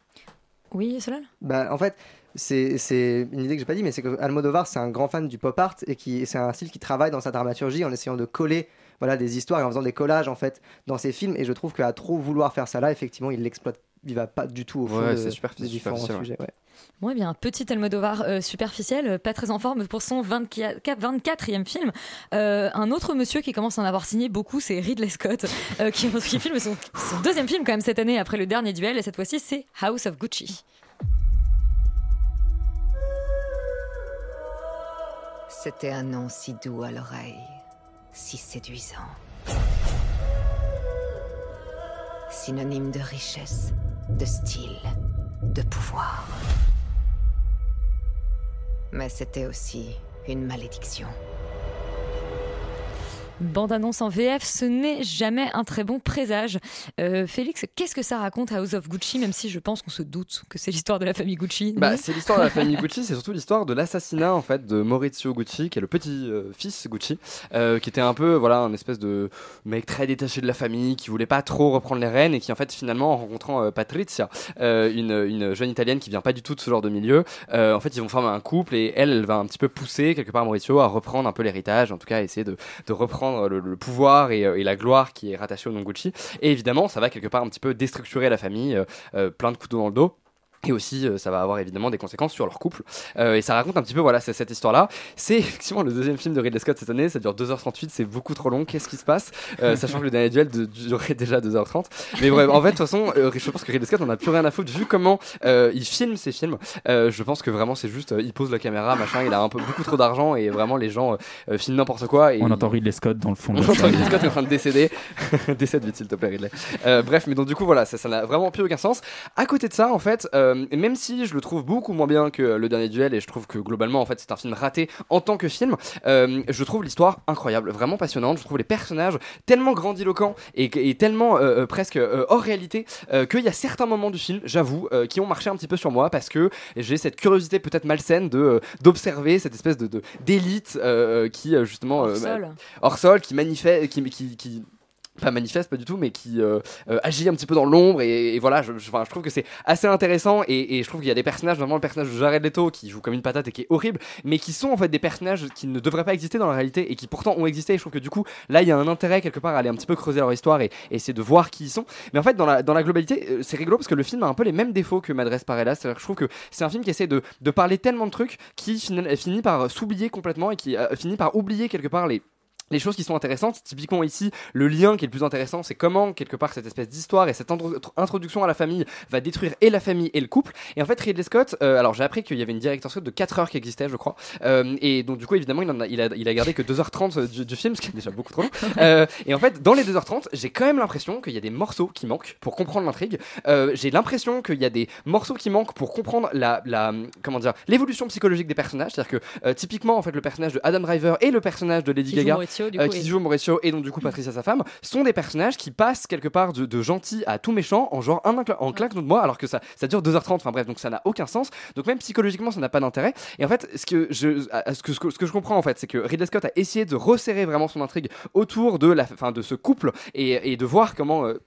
Oui, Solal? Bah, en fait, c'est c'est une idée que j'ai pas dit, mais c'est que Almodovar, c'est un grand fan du pop art et qui c'est un style qui travaille dans sa dramaturgie en essayant de coller voilà des histoires et en faisant des collages en fait dans ses films. Et je trouve qu'à trop vouloir faire ça là, effectivement, il l'exploite. Il va pas du tout au fond Ouais, de- des différents sujets. ouais. Bon, eh bien, un petit Almodovar euh, superficiel, euh, pas très en forme pour son 24, 24e film. Euh, un autre monsieur qui commence à en avoir signé beaucoup, c'est Ridley Scott, euh, qui, qui filme son, son deuxième film quand même cette année après le dernier duel, et cette fois-ci c'est House of Gucci. C'était un nom si doux à l'oreille, si séduisant. Synonyme de richesse, de style, de pouvoir. Mais c'était aussi une malédiction. Bande-annonce en VF, ce n'est jamais un très bon présage. Euh, Félix, qu'est-ce que ça raconte House of Gucci, même si je pense qu'on se doute que c'est l'histoire de la famille Gucci Bah, c'est l'histoire de la famille Gucci, c'est surtout l'histoire de l'assassinat en fait de Maurizio Gucci, qui est le petit euh, Gucci, euh, qui était un peu voilà un espèce de mec très détaché de la famille, qui voulait pas trop reprendre les rênes et qui en fait finalement en rencontrant Patrizia, une, une jeune italienne qui vient pas du tout de ce genre de milieu, en fait ils vont former un couple et elle, elle va un petit peu pousser quelque part Maurizio à reprendre un peu l'héritage, en tout cas à essayer de, de reprendre le, pouvoir et, euh, et la gloire qui est rattachée au nom Gucci. Et évidemment ça va quelque part un petit peu déstructurer la famille, euh, euh, plein de couteaux dans le dos. Et aussi, euh, ça va avoir évidemment des conséquences sur leur couple. Euh, et ça raconte un petit peu voilà, c'est cette histoire-là. C'est effectivement le deuxième film de Ridley Scott cette année. Ça dure 2h38, c'est beaucoup trop long. Qu'est-ce qui se passe? Euh, Sachant que le dernier duel de- durait déjà 2h30. Mais bref, en fait, de toute façon, euh, je pense que Ridley Scott en a plus rien à foutre vu comment euh, il filme ses films. Euh, je pense que vraiment, c'est juste, euh, il pose la caméra, machin. Il a un peu beaucoup trop d'argent et vraiment, les gens euh, euh, filment n'importe quoi. Et On il- entend Ridley Scott dans le fond. on entend. Ridley Scott est en train de décéder. Décède vite, s'il te plaît, Ridley. Euh, bref, mais donc du coup, voilà, ça n'a vraiment plus aucun sens. À côté de ça, en fait, euh, même si je le trouve beaucoup moins bien que le dernier duel, et je trouve que globalement, en fait, c'est un film raté en tant que film, euh, je trouve l'histoire incroyable, vraiment passionnante. Je trouve les personnages tellement grandiloquents et, et tellement euh, presque hors réalité qu'il y a certains moments du film, j'avoue, qui ont marché un petit peu sur moi parce que j'ai cette curiosité peut-être malsaine de d'observer cette espèce de d'élite qui justement Hors sol. hors sol, qui manifeste, qui, qui, qui- pas manifeste pas du tout mais qui euh, euh, agit un petit peu dans l'ombre et, voilà je, je- trouve que c'est assez intéressant et, je trouve qu'il y a des personnages notamment le personnage de Jared Leto qui joue comme une patate et qui est horrible mais qui sont en fait des personnages qui ne devraient pas exister dans la réalité et qui pourtant ont existé. Et je trouve que du coup là il y a un intérêt quelque part à aller un petit peu creuser leur histoire et, essayer de voir qui ils sont. Mais en fait dans la, dans la globalité euh, c'est rigolo parce que le film a un peu les mêmes défauts que Madresse Parella. C'est-à-dire que je trouve que c'est un film qui essaie de, de parler tellement de trucs qui finit, par s'oublier complètement et qui finit par oublier quelque part les les choses qui sont intéressantes, typiquement ici, le lien qui est le plus intéressant, c'est comment, quelque part, cette espèce d'histoire et cette intro- introduction à la famille va détruire et la famille et le couple. Et en fait, Ridley Scott, euh, alors j'ai appris qu'il y avait une director's cut de 4 heures qui existait, je crois. Euh, et donc, du coup, évidemment, il, en a, il, a, il a gardé que 2h30 du, du film, ce qui est déjà beaucoup trop long. Euh, et en fait, dans les 2h30, j'ai quand même l'impression qu'il y a des morceaux qui manquent pour comprendre l'intrigue. Euh, j'ai l'impression qu'il y a des morceaux qui manquent pour comprendre la, la comment dire, l'évolution psychologique des personnages. C'est-à-dire que, euh, typiquement, en fait, le personnage de Adam Driver et le personnage de Lady Gaga, Maurizio, du euh, coup, qui et- joue Mauricio et donc du coup Patricia sa femme, sont des personnages qui passent quelque part de, de gentil à tout méchant en genre un en claque de mois alors que ça, ça dure 2h30, enfin bref, donc ça n'a aucun sens. Donc même psychologiquement ça n'a pas d'intérêt. Et en fait, ce que je, ce que, ce que, ce que je comprends en fait, c'est que Ridley Scott a essayé de resserrer vraiment son intrigue autour de, la, fin, de ce couple et, et de voir comment... euh,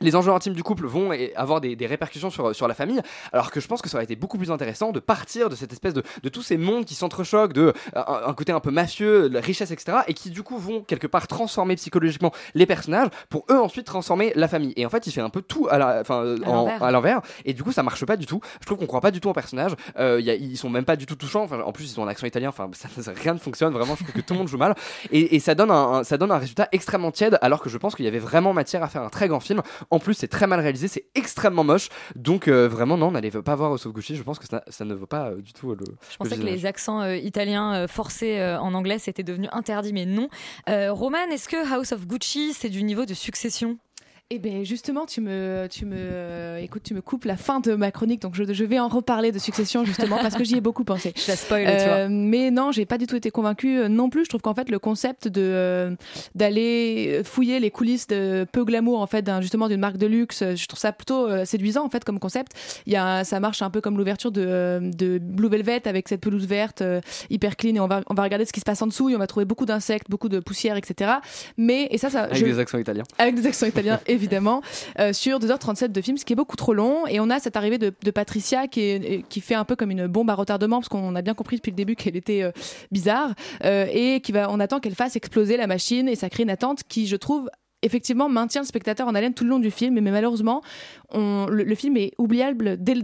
les enjeux intimes du couple vont avoir des, des répercussions sur, sur la famille, alors que je pense que ça aurait été beaucoup plus intéressant de partir de cette espèce de, de tous ces mondes qui s'entrechoquent, de euh, un, côté un peu mafieux, la richesse, etc., et qui du coup vont quelque part transformer psychologiquement les personnages pour eux ensuite transformer la famille. Et en fait, il fait un peu tout à la- enfin, À en- l'envers. et du coup, ça marche pas du tout. Je trouve qu'on croit pas du tout en personnage. Euh, y a- ils sont même pas du tout touchants. Enfin, en plus, ils ont un accent italien. Enfin, ça, ça- rien ne fonctionne vraiment. Je trouve que tout le monde joue mal, et, et ça donne un, un- ça donne un résultat extrêmement tiède, alors que je pense qu'il y avait vraiment matière à faire un très grand film. En plus, c'est très mal réalisé, c'est extrêmement moche. Donc euh, vraiment, non, n'allez pas voir House of Gucci. Je pense que ça, ça ne vaut pas euh, du tout euh, le. Je pensais que les accents italiens forcés en anglais c'était devenu interdit, mais non. Roman, est-ce que House of Gucci c'est du niveau de succession? Eh bien, justement, tu me, tu me, euh, écoute, tu me coupes la fin de ma chronique, donc je, je vais en reparler de Succession justement parce que j'y ai beaucoup pensé. Je la spoil, tu vois. Mais non, j'ai pas du tout été convaincue euh, non plus. Je trouve qu'en fait, le concept de euh, d'aller fouiller les coulisses de peu glamour en fait, d'un justement d'une marque de luxe, euh, je trouve ça plutôt euh, séduisant en fait comme concept. Il y a, ça marche un peu comme l'ouverture de, euh, de Blue Velvet avec cette pelouse verte euh, hyper clean et on va, on va regarder ce qui se passe en dessous et on va trouver beaucoup d'insectes, beaucoup de poussière, etc. Mais et ça, ça Avec je- des accents italiens. avec des accents italiens évidemment euh, sur 2h37 de film ce qui est beaucoup trop long. Et on a cette arrivée de, Patricia qui fait un peu comme une bombe à retardement parce qu'on a bien compris depuis le début qu'elle était euh, bizarre euh, et qui va on attend qu'elle fasse exploser la machine et ça crée une attente qui je trouve effectivement maintient le spectateur en haleine tout le long du film mais malheureusement le, film est oubliable dès,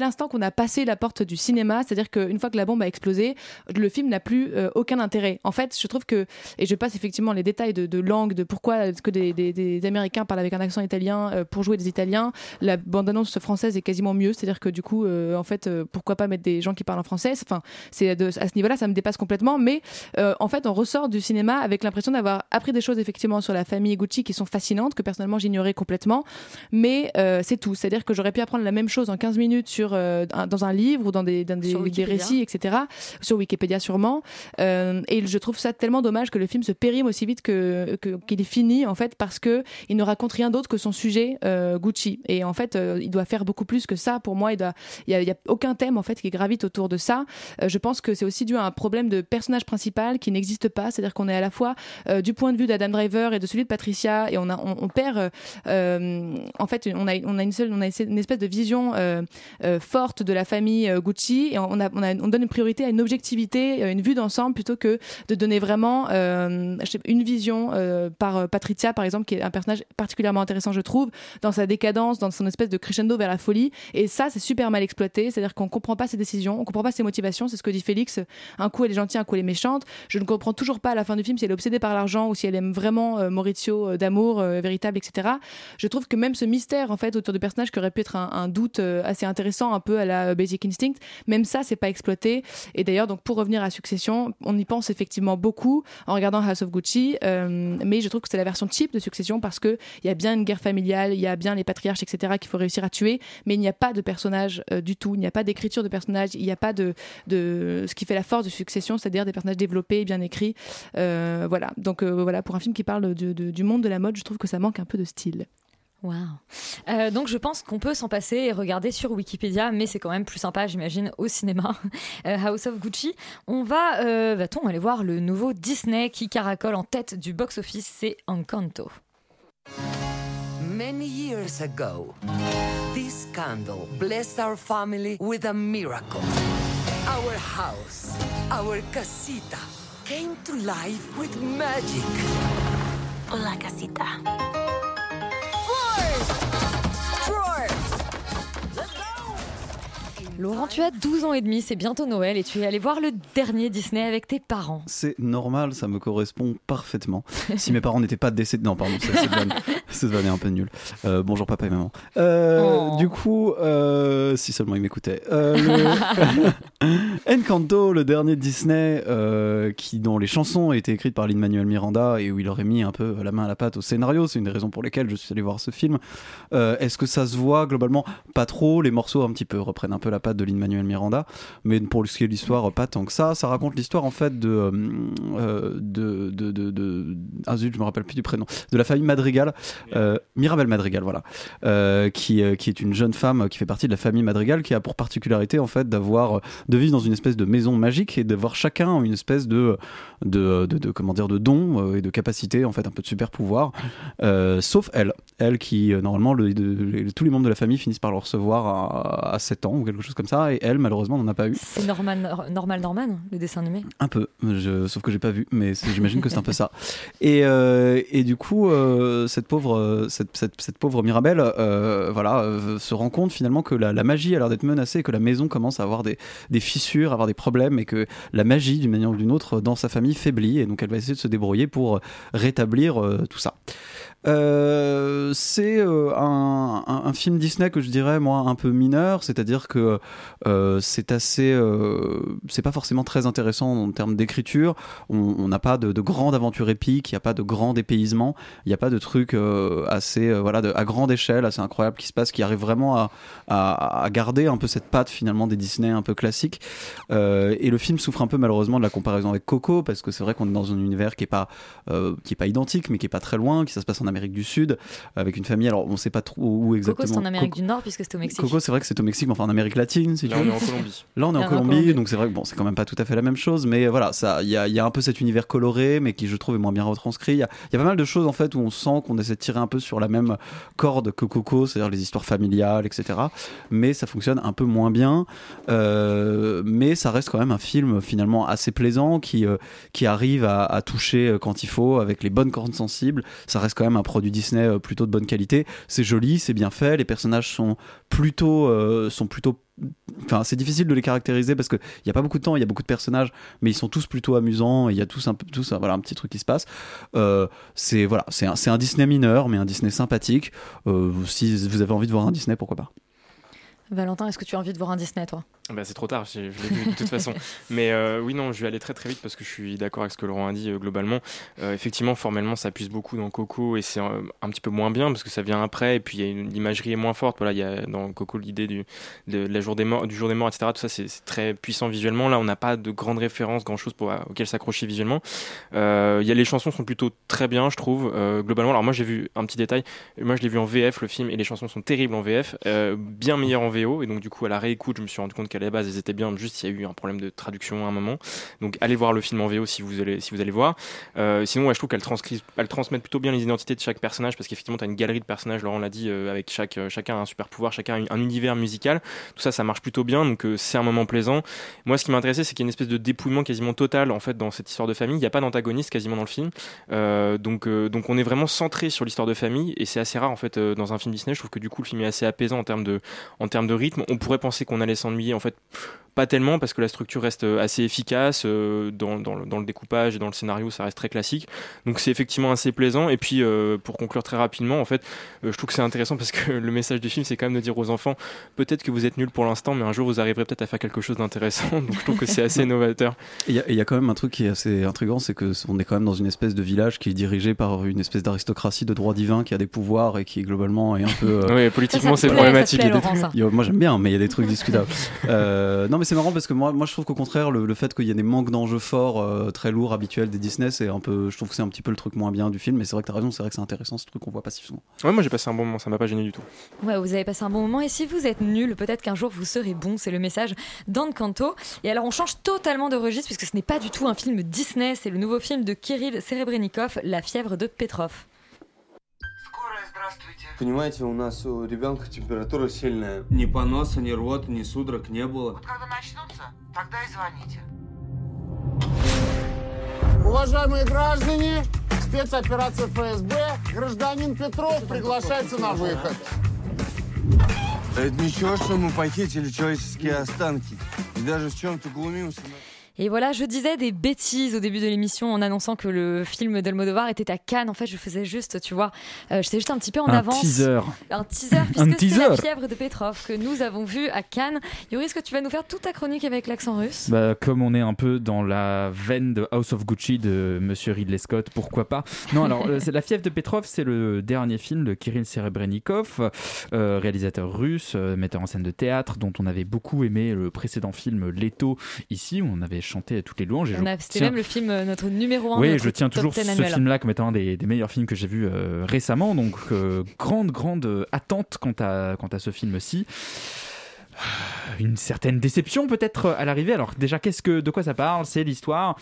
l'instant qu'on a passé la porte du cinéma c'est à dire qu'une fois que la bombe a explosé le film n'a plus euh, aucun intérêt. En fait je trouve que et je passe effectivement les détails de, langue de pourquoi que des, américains parlent avec un accent italien euh, pour jouer des italiens la bande-annonce française est quasiment mieux c'est à dire que du coup euh, en fait pourquoi pas mettre des gens qui parlent en français enfin à ce niveau là ça me dépasse complètement mais en fait on ressort du cinéma avec l'impression d'avoir appris des choses effectivement sur la famille Gucci qui sont fascinantes que personnellement j'ignorais complètement. Mais euh, c'est tout. C'est à dire que j'aurais pu apprendre la même chose en 15 minutes sur euh, un- dans un livre ou dans des, dans des, récits etc sur Wikipédia sûrement. Euh, et je trouve ça tellement dommage que le film se périme aussi vite que que- qu'il est fini en fait parce que il ne raconte rien d'autre que son sujet Gucci. Et en fait il doit faire beaucoup plus que ça. Pour moi il doit il y a, y a aucun thème en fait qui gravite autour de ça. Je pense que c'est aussi dû à un problème de personnage principal qui n'existe pas. C'est à dire qu'on est à la fois du point de vue d'Adam Driver et de celui de Patricia et on perd euh, euh, en fait on a une seule on a une espèce de vision euh, forte de la famille Gucci et on donne une priorité à une objectivité une vue d'ensemble plutôt que de donner vraiment une vision par Patricia par exemple qui est un personnage particulièrement intéressant je trouve dans sa décadence dans son espèce de crescendo vers la folie. Et ça c'est super mal exploité. C'est à dire qu'on comprend pas ses décisions on comprend pas ses motivations. C'est ce que dit Félix. Un coup elle est gentille un coup elle est méchante. Je ne comprends toujours pas à la fin du film si elle est obsédée par l'argent ou si elle aime vraiment Maurizio euh, d'amour euh, véritable, etc. Je trouve que même ce mystère en fait autour du personnage qui aurait pu être un, doute euh, assez intéressant, un peu à la Basic Instinct, même ça c'est pas exploité. Et d'ailleurs donc pour revenir à Succession, on y pense effectivement beaucoup en regardant House of Gucci, mais je trouve que c'est la version cheap de Succession parce que il y a bien une guerre familiale, il y a bien les patriarches, etc. qu'il faut réussir à tuer, mais il n'y a pas de personnage du tout, il n'y a pas d'écriture de personnage, il n'y a pas de, de ce qui fait la force de Succession, c'est-à-dire des personnages développés, bien écrits. Voilà. Donc voilà, pour un film qui parle de- du monde de la mode, je trouve que ça manque un peu de style. Waouh. Euh, donc je pense qu'on peut s'en passer et regarder sur Wikipédia, mais c'est quand même plus sympa, j'imagine, au cinéma. Euh, House of Gucci. On va, euh, va-t-on aller voir le nouveau Disney qui caracole en tête du box-office, c'est Encanto. Many years ago, this candle blessed our family with a miracle. Our house, our casita, came to life with magic. Hola, casita. Laurent, tu as 12 ans et demi, c'est bientôt Noël et tu es allé voir le dernier Disney avec tes parents. C'est normal, ça me correspond parfaitement. si mes parents n'étaient pas décédés. Non, pardon, c'est- cette vanne, est un peu nulle. Euh, bonjour papa et maman. Euh, Oh. Du coup, euh, si seulement ils m'écoutaient. Euh, le- Encanto, le dernier Disney, qui, dont les chansons ont été écrites par Lin-Manuel Miranda et où il aurait mis un peu la main à la pâte au scénario. C'est une des raisons pour lesquelles je suis allé voir ce film. Est-ce que ça se voit globalement? Pas trop. Les morceaux un petit peu reprennent un peu la patte de Lin-Manuel Miranda, mais pour ce qui est de l'histoire, pas tant que ça. Ça raconte l'histoire en fait de, euh, euh, de, de, de, de- ah zut, je me rappelle plus du prénom, de la famille Madrigal, euh, Mirabel Madrigal, voilà, qui, qui est une jeune femme qui fait partie de la famille Madrigal, qui a pour particularité en fait d'avoir, de vivre dans une espèce de maison magique et d'avoir chacun une espèce de, de, de, comment dire, de don et de capacité en fait, un peu de super pouvoir, sauf elle, elle qui normalement tous les membres de la famille finissent par le recevoir à, à 7 ans ou quelque chose comme ça, et elle malheureusement n'en a pas eu. C'est Normal Norman, le dessin animé. Un peu, je, sauf que j'ai pas vu, mais j'imagine que c'est un peu ça. Et, euh, et du coup, euh, cette pauvre, cette, cette, cette pauvre Mirabelle, euh, voilà, se rend compte finalement que la, la magie a l'air d'être menacée, et que la maison commence à avoir des, des fissures, à avoir des problèmes, et que la magie, d'une manière ou d'une autre, dans sa famille faiblit, et donc elle va essayer de se débrouiller pour rétablir tout ça. Euh, c'est euh, un, film Disney que je dirais moi un peu mineur, c'est-à-dire que euh, c'est assez, euh, c'est pas forcément très intéressant en termes d'écriture. On n'a pas de, de grande aventure épique, il n'y a pas de grand dépaysement, il n'y a pas de trucs euh, assez, voilà, à grande échelle, assez incroyable qui se passe, qui arrive vraiment à, garder un peu cette patte finalement des Disney un peu classiques. Et le film souffre un peu malheureusement de la comparaison avec Coco parce que c'est vrai qu'on est dans un univers qui est pas, qui est pas identique, mais qui est pas très loin, qui ça se passe en Amérique du Sud avec une famille. Alors on sait pas trop où exactement. Coco, c'est en Amérique Coco- du Nord puisque c'était au Mexique. Coco, c'est vrai que c'est au Mexique, mais enfin en Amérique latine, si Là, tu on veux. est en Colombie. Là, on est en Là, Colombie, donc c'est vrai que bon, c'est quand même pas tout à fait la même chose, mais voilà, ça, il y a, il y a un peu cet univers coloré, mais qui je trouve est moins bien retranscrit. Il y a, il y a pas mal de choses en fait où on sent qu'on essaie de tirer un peu sur la même corde que Coco, c'est-à-dire les histoires familiales, etc. Mais ça fonctionne un peu moins bien. Euh, mais ça reste quand même un film finalement assez plaisant qui, euh, qui arrive à, à toucher euh, quand il faut avec les bonnes cordes sensibles. Ça reste quand même un produit Disney euh, plutôt de bonne qualité. C'est joli, c'est bien fait, les personnages sont plutôt, euh, sont plutôt Enfin, c'est difficile de les caractériser parce qu'il n'y a pas beaucoup de temps, il y a beaucoup de personnages, mais ils sont tous plutôt amusants. Il y a tous un, tous, un- voilà, un petit truc qui se passe. Euh, c'est voilà, c'est un, un Disney mineur, mais un Disney sympathique. Si vous avez envie de voir un Disney, pourquoi pas? Valentin, est-ce que tu as envie de voir un Disney, toi? Bah, c'est trop tard, je l'ai vu de toute façon. Mais euh, oui, non, je vais aller très très vite parce que je suis d'accord avec ce que Laurent a dit euh, globalement. Euh, effectivement, formellement, ça puise beaucoup dans Coco et c'est un petit peu moins bien parce que ça vient après et puis il y a une l'imagerie est moins forte. Voilà, il y a dans Coco l'idée du, de, la jour des morts, du jour des morts, etc. Tout ça, c'est c'est très puissant visuellement. Là, on n'a pas de grandes références, grand chose pour, auquel s'accrocher visuellement. Y a les chansons sont plutôt très bien, je trouve. globalement, alors moi j'ai vu un petit détail. Moi, je l'ai vu en VF le film et les chansons sont terribles en VF, bien meilleures en VO et donc du coup à la réécoute, je me suis rendu compte qu'à la base elles étaient bien, juste il y a eu un problème de traduction à un moment. Donc allez voir le film en VO si vous allez, si vous allez voir. Euh, sinon, je trouve qu'elle elle transmet plutôt bien les identités de chaque personnage parce qu'effectivement, tu as une galerie de personnages, Laurent l'a dit, euh, avec chaque, euh, chacun un super pouvoir, chacun un, un univers musical. Tout ça, ça marche plutôt bien, donc c'est un moment plaisant. Moi, ce qui m'intéressait, c'est qu'il y a une espèce de dépouillement quasiment total en fait dans cette histoire de famille. Il n'y a pas d'antagoniste quasiment dans le film, donc, donc on est vraiment centré sur l'histoire de famille et c'est assez rare en fait dans un film Disney. Je trouve que du coup, le film est assez apaisant en termes de, en termes de rythme. On pourrait penser qu'on allait s'ennuyer en fait pas tellement parce que la structure reste euh, assez efficace euh, dans, dans le, dans le découpage et dans le scénario, ça reste très classique. Donc c'est effectivement assez plaisant. Et puis euh, pour conclure très rapidement, en fait, euh, je trouve que c'est intéressant parce que le message du film, c'est quand même de dire aux enfants, peut-être que vous êtes nuls pour l'instant, mais un jour vous arriverez peut-être à faire quelque chose d'intéressant. Donc je trouve que c'est assez novateur. Il y, a- et il y a quand même un truc qui est assez intriguant, c'est que on est quand même dans une espèce de village qui est dirigé par une espèce d'aristocratie de droit divin qui a des pouvoirs et qui globalement est un peu. euh, Oui, politiquement, c'est problématique. ça te plaît, Il y a des Laurent, trucs- ça. Il y a- moi j'aime bien, mais il y a des trucs discutables. Euh, non, mais c'est marrant parce que moi, moi je trouve qu'au contraire, le, le fait qu'il y ait des manques d'enjeux forts, euh, très lourds, habituels des Disney, c'est un peu, je trouve que c'est un petit peu le truc moins bien du film. Mais c'est vrai que t'as raison, c'est vrai que c'est intéressant ce truc qu'on voit pas si souvent. Ouais, moi j'ai passé un bon moment, ça m'a pas gêné du tout. Ouais, vous avez passé un bon moment et si vous êtes nul, peut-être qu'un jour vous serez bon, c'est le message d'Encanto. Et alors on change totalement de registre puisque ce n'est pas du tout un film Disney, c'est le nouveau film de Kirill Serebrennikov, La fièvre de Petrov. Понимаете, у нас у ребенка температура сильная. Ни поноса, ни рвоты, ни судорог не было. Когда начнутся, тогда и звоните. Уважаемые граждане, спецоперация ФСБ, гражданин Петров приглашается на выход. Это ничего, что мы похитили человеческие останки. И даже в чем-то глумимся. Et voilà, je disais des bêtises au début de l'émission en annonçant que le film d'Almodovar était à Cannes. En fait, je faisais juste, tu vois, euh, j'étais juste un petit peu en Un avance. teaser. Un teaser, Un puisque c'est la teaser. fièvre de Petrov que nous avons vu à Cannes. Yoris, est-ce que tu vas nous faire toute ta chronique avec l'accent russe? Bah, comme on est un peu dans la veine de House of Gucci de Monsieur Ridley Scott, pourquoi pas? Non, alors euh, c'est La fièvre de Petrov, c'est le dernier film de Kirill Serebrennikov, euh, réalisateur russe, euh, metteur en scène de théâtre, dont on avait beaucoup aimé le précédent film Leto ici, où on avait chanté toutes les louanges. C'était tiens- même le film, euh, notre numéro 1 oui, je tiens toujours 10 ce film-là comme étant un des, des meilleurs films que j'ai vu euh, récemment. Donc, euh, grande, grande attente quant à, quant à ce film-ci. Une certaine déception peut-être à l'arrivée. Alors déjà, qu'est-ce que de quoi ça parle? C'est l'histoire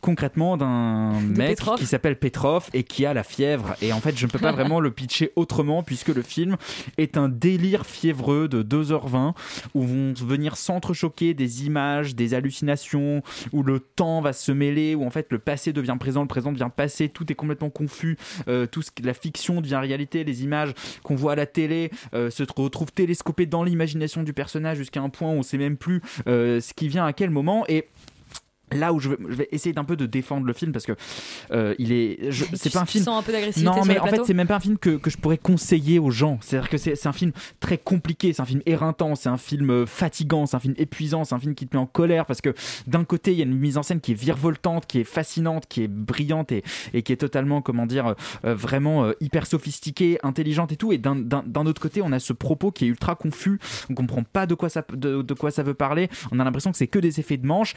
concrètement d'un mec Petrov. qui s'appelle Petrov et qui a la fièvre. Et en fait, je ne peux pas vraiment le pitcher autrement puisque le film est un délire fiévreux de 2h20 où vont venir s'entrechoquer des images, des hallucinations, où le temps va se mêler, où en fait le passé devient présent, le présent devient passé, tout est complètement confus, euh, tout ce que la fiction devient réalité, les images qu'on voit à la télé euh, se retrouvent télescopées dans l'imagination du personnage jusqu'à un point où on sait même plus euh, ce qui vient à quel moment. Et Là où je vais, je vais essayer d'un peu de défendre le film parce que euh, il est, c'est pas un film. sens un peu d'agressivité Non, sur mais le en fait c'est même pas un film que, que je pourrais conseiller aux gens. C'est-à-dire que c'est c'est un film très compliqué, c'est un film éreintant, c'est un film euh, fatigant, c'est un film épuisant, c'est un film qui te met en colère parce que d'un côté il y a une mise en scène qui est virevoltante, qui est fascinante, qui est brillante et, et qui est totalement comment dire euh, vraiment euh, hyper sophistiquée, intelligente et tout. Et d'un autre côté on a ce propos qui est ultra confus, on comprend pas de quoi ça de, de quoi ça veut parler. On a l'impression que c'est que des effets de manche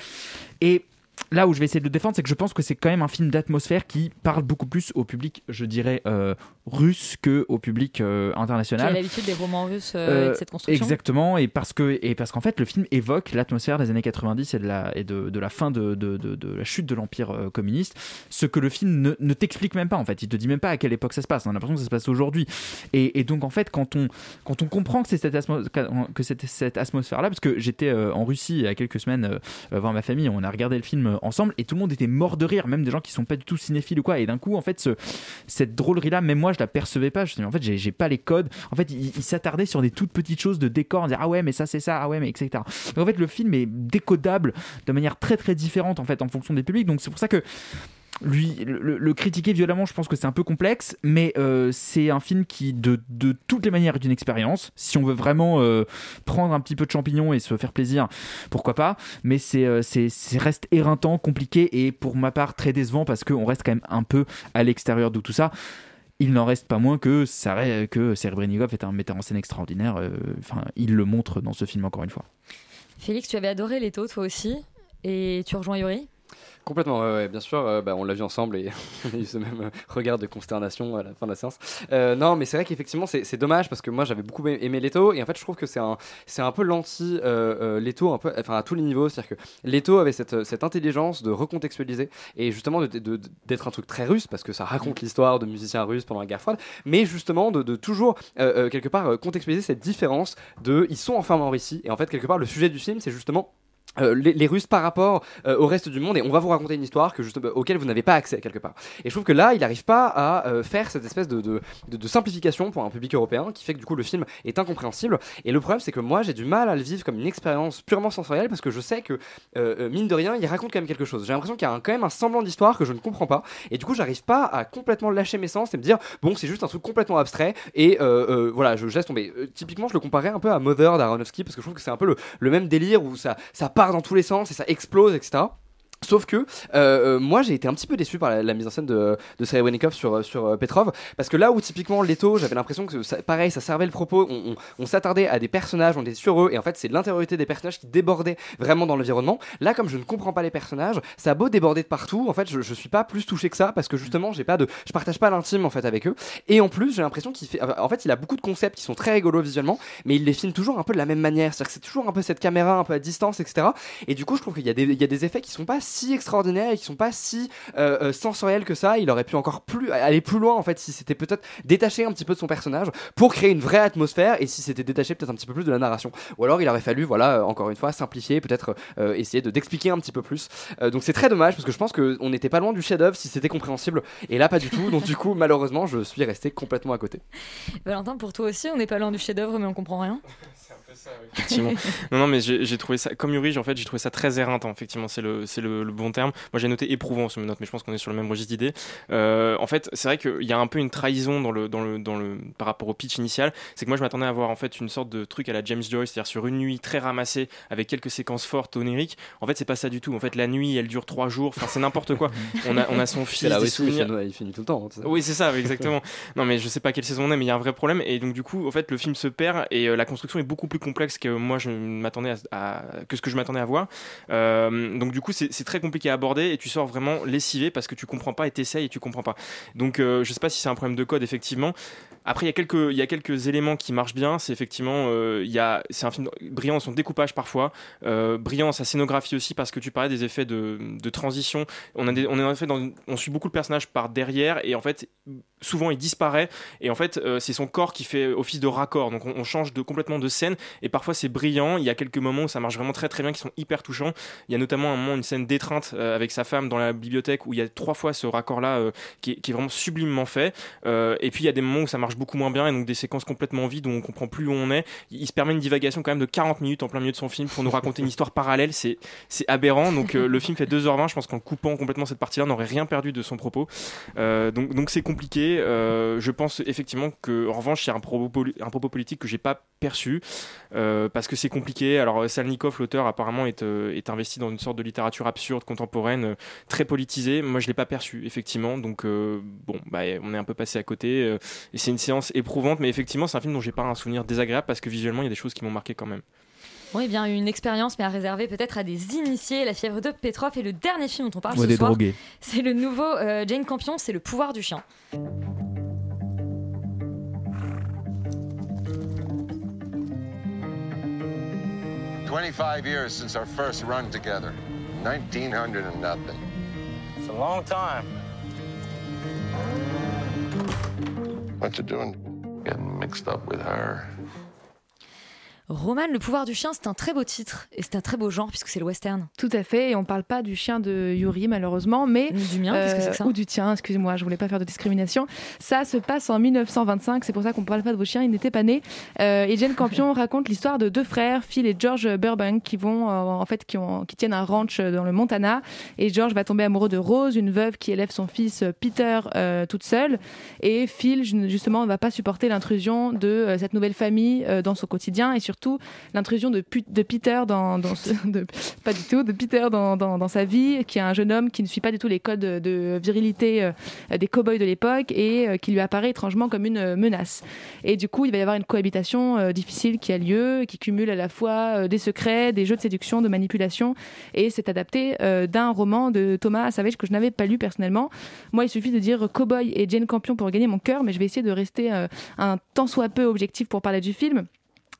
et Là où je vais essayer de le défendre, c'est que je pense que c'est quand même un film d'atmosphère qui parle beaucoup plus au public, je dirais, euh, russe que au public euh, Qui a international. l'habitude des romans russes euh, et Euh, de cette construction. Exactement, et parce que et parce qu'en fait le film évoque l'atmosphère des années 90 et de la et de, de la fin de, de, de- de la chute de l'empire communiste, ce que le film ne, ne t'explique même pas en fait. Il te dit même pas à quelle époque ça se passe. On a l'impression que ça se passe aujourd'hui. Et, et donc en fait quand on quand on comprend que c'est cette que atmosphère là, parce que j'étais en Russie il y a quelques semaines voir ma famille, on a regardé le film euh, ensemble et tout le monde était mort de rire, même des gens qui sont pas du tout cinéphiles ou quoi. Et d'un coup en fait ce, cette drôlerie là, même moi je la percevais pas. Je en fait j'ai pas les codes. En fait il, il s'attardait sur des toutes petites choses de décor, on disait ah ouais mais ça c'est ça, ah ouais mais etc. Donc en fait le film est décodable de manière très très différente en fait en fonction des publics. Donc c'est pour ça que lui le, critiquer violemment je pense que c'est un peu complexe mais euh, c'est un film qui de, de toutes les manières est une expérience. Si on veut vraiment euh, prendre un petit peu de champignons et se faire plaisir pourquoi pas. Mais c'est euh, reste éreintant compliqué et pour ma part très décevant parce qu'on reste quand même un peu à l'extérieur de tout ça. Il n'en reste pas moins que ça que est un metteur en scène extraordinaire euh, enfin il le montre dans ce film encore une fois. Félix, tu avais adoré Leto toi aussi et tu rejoins Yuri? Complètement, ouais, ouais, bien sûr. euh, bah, on l'a vu ensemble et on a eu ce même euh, regard de consternation à la fin de la séance. Euh, non, mais c'est vrai qu'effectivement, c'est dommage parce que moi j'avais beaucoup aimé Leto et en fait, je trouve que c'est un, c'est un peu l'anti euh, Leto, un peu, enfin à tous les niveaux. C'est-à-dire que Leto avait cette, cette intelligence de recontextualiser et justement d'être un truc très russe parce que ça raconte l'histoire de musiciens russes pendant la guerre froide, mais justement de, de toujours quelque part contextualiser cette différence de ils sont enfermés en Russie et en fait quelque part le sujet du film c'est justement euh, les, Russes par rapport euh, au reste du monde et on va vous raconter une histoire que juste, auquel vous n'avez pas accès quelque part. Et je trouve que là, il n'arrive pas à euh, faire cette espèce de, simplification pour un public européen qui fait que du coup le film est incompréhensible. Et le problème, c'est que moi, j'ai du mal à le vivre comme une expérience purement sensorielle parce que je sais que euh, euh, mine de rien, il raconte quand même quelque chose. J'ai l'impression qu'il y a un- quand même un semblant d'histoire que je ne comprends pas. Et du coup, j'arrive pas à complètement lâcher mes sens et me dire bon, c'est juste un truc complètement abstrait et euh, euh, voilà, je laisse tomber. Euh, typiquement, je le comparais un peu à Mother d'Aronofsky parce que je trouve que c'est un peu le, le même délire où ça, ça part dans tous les sens et ça explose, etc. Sauf que euh, euh, moi j'ai été un petit peu déçu par la, mise en scène de, de Serebrennikov sur, sur euh, Petrov parce que là où typiquement Leto j'avais l'impression que pareil ça servait le propos. On, s'attardait à des personnages on était sur eux et en fait c'est l'intériorité des personnages qui débordait vraiment dans l'environnement. Là comme je ne comprends pas les personnages ça a beau déborder de partout en fait je, je suis pas plus touché que ça parce que justement j'ai pas de je partage pas l'intime en fait avec eux. Et en plus j'ai l'impression qu'il fait en fait il a beaucoup de concepts qui sont très rigolos visuellement mais il les filme toujours un peu de la même manière. C'est-à-dire que c'est toujours un peu cette caméra un peu à distance etc et du coup je trouve qu'il y a des y a des effets qui sont pas si extraordinaires et qui sont pas si euh, euh, sensoriels que ça il aurait pu encore plus aller plus loin en fait si c'était peut-être détaché un petit peu de son personnage pour créer une vraie atmosphère et si c'était détaché peut-être un petit peu plus de la narration. Ou alors il aurait fallu voilà euh, encore une fois simplifier peut-être euh, essayer de d'expliquer un petit peu plus. Donc c'est très dommage parce que je pense que on n'était pas loin du chef-d'œuvre si c'était compréhensible et là pas du tout. Donc du coup malheureusement je suis resté complètement à côté. Valentin, pour toi aussi, on n'est pas loin du chef-d'œuvre, mais on comprend rien. Effectivement. non, non, mais j'ai trouvé ça, comme Yuri, en fait, j'ai trouvé ça très éreintant. Effectivement, c'est le, c'est le, le bon terme. Moi, j'ai noté éprouvant sur mes notes, mais je pense qu'on est sur le même registre d'idées. Euh, en fait, c'est vrai qu'il y a un peu une trahison dans le, dans le, dans le, par rapport au pitch initial. C'est que moi, je m'attendais à voir en fait une sorte de truc à la James Joyce, c'est-à-dire sur une nuit très ramassée avec quelques séquences fortes oniriques. En fait, c'est pas ça du tout. En fait, la nuit, elle dure trois jours. Enfin, c'est n'importe quoi. On a, on a son fils, là des il souvenirs. finit- il finit tout le temps hein. Oui, c'est ça, exactement. non, mais je sais pas quelle saison on est, mais il y a un vrai problème. Et donc, du coup, en fait, le film se perd et euh, la construction est beaucoup plus complexe que moi je m'attendais à, que ce que je m'attendais à voir. Euh, donc, du coup, c'est très compliqué à aborder et tu sors vraiment lessivé parce que tu comprends pas et t'essayes et tu comprends pas. Donc, euh, je sais pas si c'est un problème de code, effectivement. Après, il y a quelques, il y a quelques éléments qui marchent bien. C'est effectivement, euh, il y a, c'est un film brillant son découpage parfois, euh, brillant sa scénographie aussi parce que tu parlais des effets de, de transition. On a on est en fait dans, on suit beaucoup le personnage par derrière et en fait, souvent il disparaît et en fait, c'est son corps qui fait office de raccord. Donc on, on change de complètement de scène et parfois c'est brillant. Il y a quelques moments où ça marche vraiment très très bien, qui sont hyper touchants. Il y a notamment un moment une scène d'étreinte euh, avec sa femme dans la bibliothèque où il y a trois fois ce raccord là qui, est, vraiment sublimement fait. Euh, et puis il y a des moments où ça marche beaucoup moins bien et donc des séquences complètement vides où on comprend plus où on est. Il, se permet une divagation quand même de 40 minutes en plein milieu de son film pour nous raconter une histoire parallèle. C'est aberrant. Donc euh, le film fait 2h20. Je pense qu'en coupant complètement cette partie-là, on n'aurait rien perdu de son propos. Euh, donc c'est compliqué. Euh, je pense effectivement que en revanche il y a un propos, un propos politique que j'ai pas perçu euh, parce que c'est compliqué. Alors Salnikov, l'auteur, apparemment est, euh, est investi dans une sorte de littérature absurde contemporaine euh, très politisée. Moi je l'ai pas perçu effectivement. Donc euh, bon bah on est un peu passé à côté euh, et c'est une séance éprouvante. Mais effectivement c'est un film dont j'ai pas un souvenir désagréable parce que visuellement il y a des choses qui m'ont marqué quand même. Oui, bien une expérience, mais à réserver peut-être à des initiés. La fièvre de Petrov est le dernier film dont on parle Ou ce des soir. C'est le nouveau euh, Jane Campion, c'est le pouvoir du chien. 25 years since our first run together. 1900 and nothing. It's a long time. What you doing? Getting mixed up with her. Roman, le pouvoir du chien, c'est un très beau titre et c'est un très beau genre puisque c'est le western. Tout à fait, et on parle pas du chien de Yuri malheureusement, mais du mien, qu'est-ce que ça ou du tien. Excusez-moi, je voulais pas faire de discrimination. Ça se passe en 1925, c'est pour ça qu'on parle pas de vos chiens, ils n'étaient pas nés. Euh, et Jane Campion raconte l'histoire de deux frères, Phil et George Burbank, qui vont euh, en fait qui, ont, qui tiennent un ranch dans le Montana. Et George va tomber amoureux de Rose, une veuve qui élève son fils euh, Peter euh, toute seule. Et Phil justement ne va pas supporter l'intrusion de euh, cette nouvelle famille euh, dans son quotidien et surtout l'intrusion de, Peter dans, pas du tout de Peter dans, dans, sa vie qui est un jeune homme qui ne suit pas du tout les codes de, virilité euh, des cow-boys de l'époque et euh, qui lui apparaît étrangement comme une euh, menace. Et du coup il va y avoir une cohabitation difficile qui a lieu qui cumule à la fois des secrets des jeux de séduction de manipulation. Et c'est adapté d'un roman de Thomas Savage que je n'avais pas lu personnellement. Moi il suffit de dire Cowboy et Jane Campion pour gagner mon cœur mais je vais essayer de rester un tant soit peu objectif pour parler du film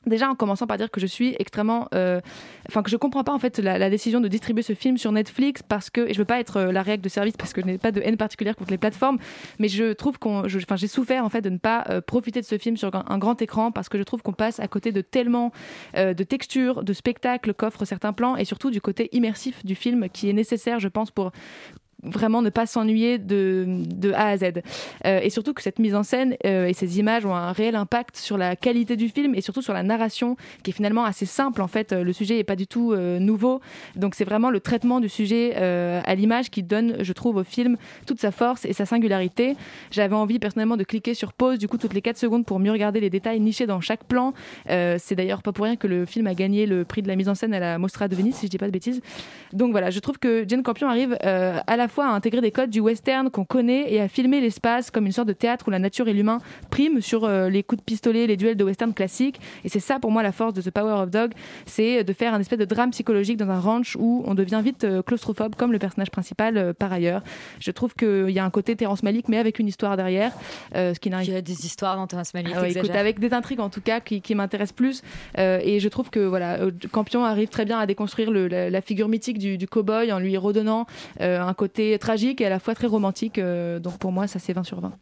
Déjà en commençant par dire que je suis extrêmement, euh, enfin que je comprends pas en fait la, décision de distribuer ce film sur Netflix parce que et je veux pas être euh, la règle de service parce que je n'ai pas de haine particulière contre les plateformes, mais je trouve qu'on, enfin j'ai souffert en fait de ne pas euh, profiter de ce film sur un, grand écran parce que je trouve qu'on passe à côté de tellement de textures, de spectacles qu'offrent certains plans et surtout du côté immersif du film qui est nécessaire je pense pour vraiment ne pas s'ennuyer de, de A à Z. Euh, et surtout que cette mise en scène euh, et ces images ont un réel impact sur la qualité du film et surtout sur la narration qui est finalement assez simple en fait. Euh, Le sujet est pas du tout nouveau. Donc c'est vraiment le traitement du sujet à l'image qui donne, je trouve, au film toute sa force et sa singularité. J'avais envie personnellement de cliquer sur pause du coup toutes les 4 secondes pour mieux regarder les détails nichés dans chaque plan. C'est d'ailleurs pas pour rien que le film a gagné le prix de la mise en scène à la Mostra de Venise si je dis pas de bêtises. Donc voilà, je trouve que Jane Campion arrive à la fois à intégrer des codes du western qu'on connaît et à filmer l'espace comme une sorte de théâtre où la nature et l'humain priment sur euh, les coups de pistolet, les duels de western classiques. Et c'est ça pour moi la force de The Power of Dog, c'est de faire un espèce de drame psychologique dans un ranch où on devient vite euh, claustrophobe comme le personnage principal euh, par ailleurs. Je trouve qu'il y a un côté Terrence Malick mais avec une histoire derrière. ce qui n'arrive Il y a des histoires dans Terrence Malick. ah ouais, écoute, t'exagères. avec des intrigues en tout cas qui, qui m'intéressent plus. Et je trouve que voilà, Campion arrive très bien à déconstruire le- la, la figure mythique du, du cow-boy en lui redonnant un côté tragique et à la fois très romantique. euh, donc pour moi, ça c'est 20 sur 20.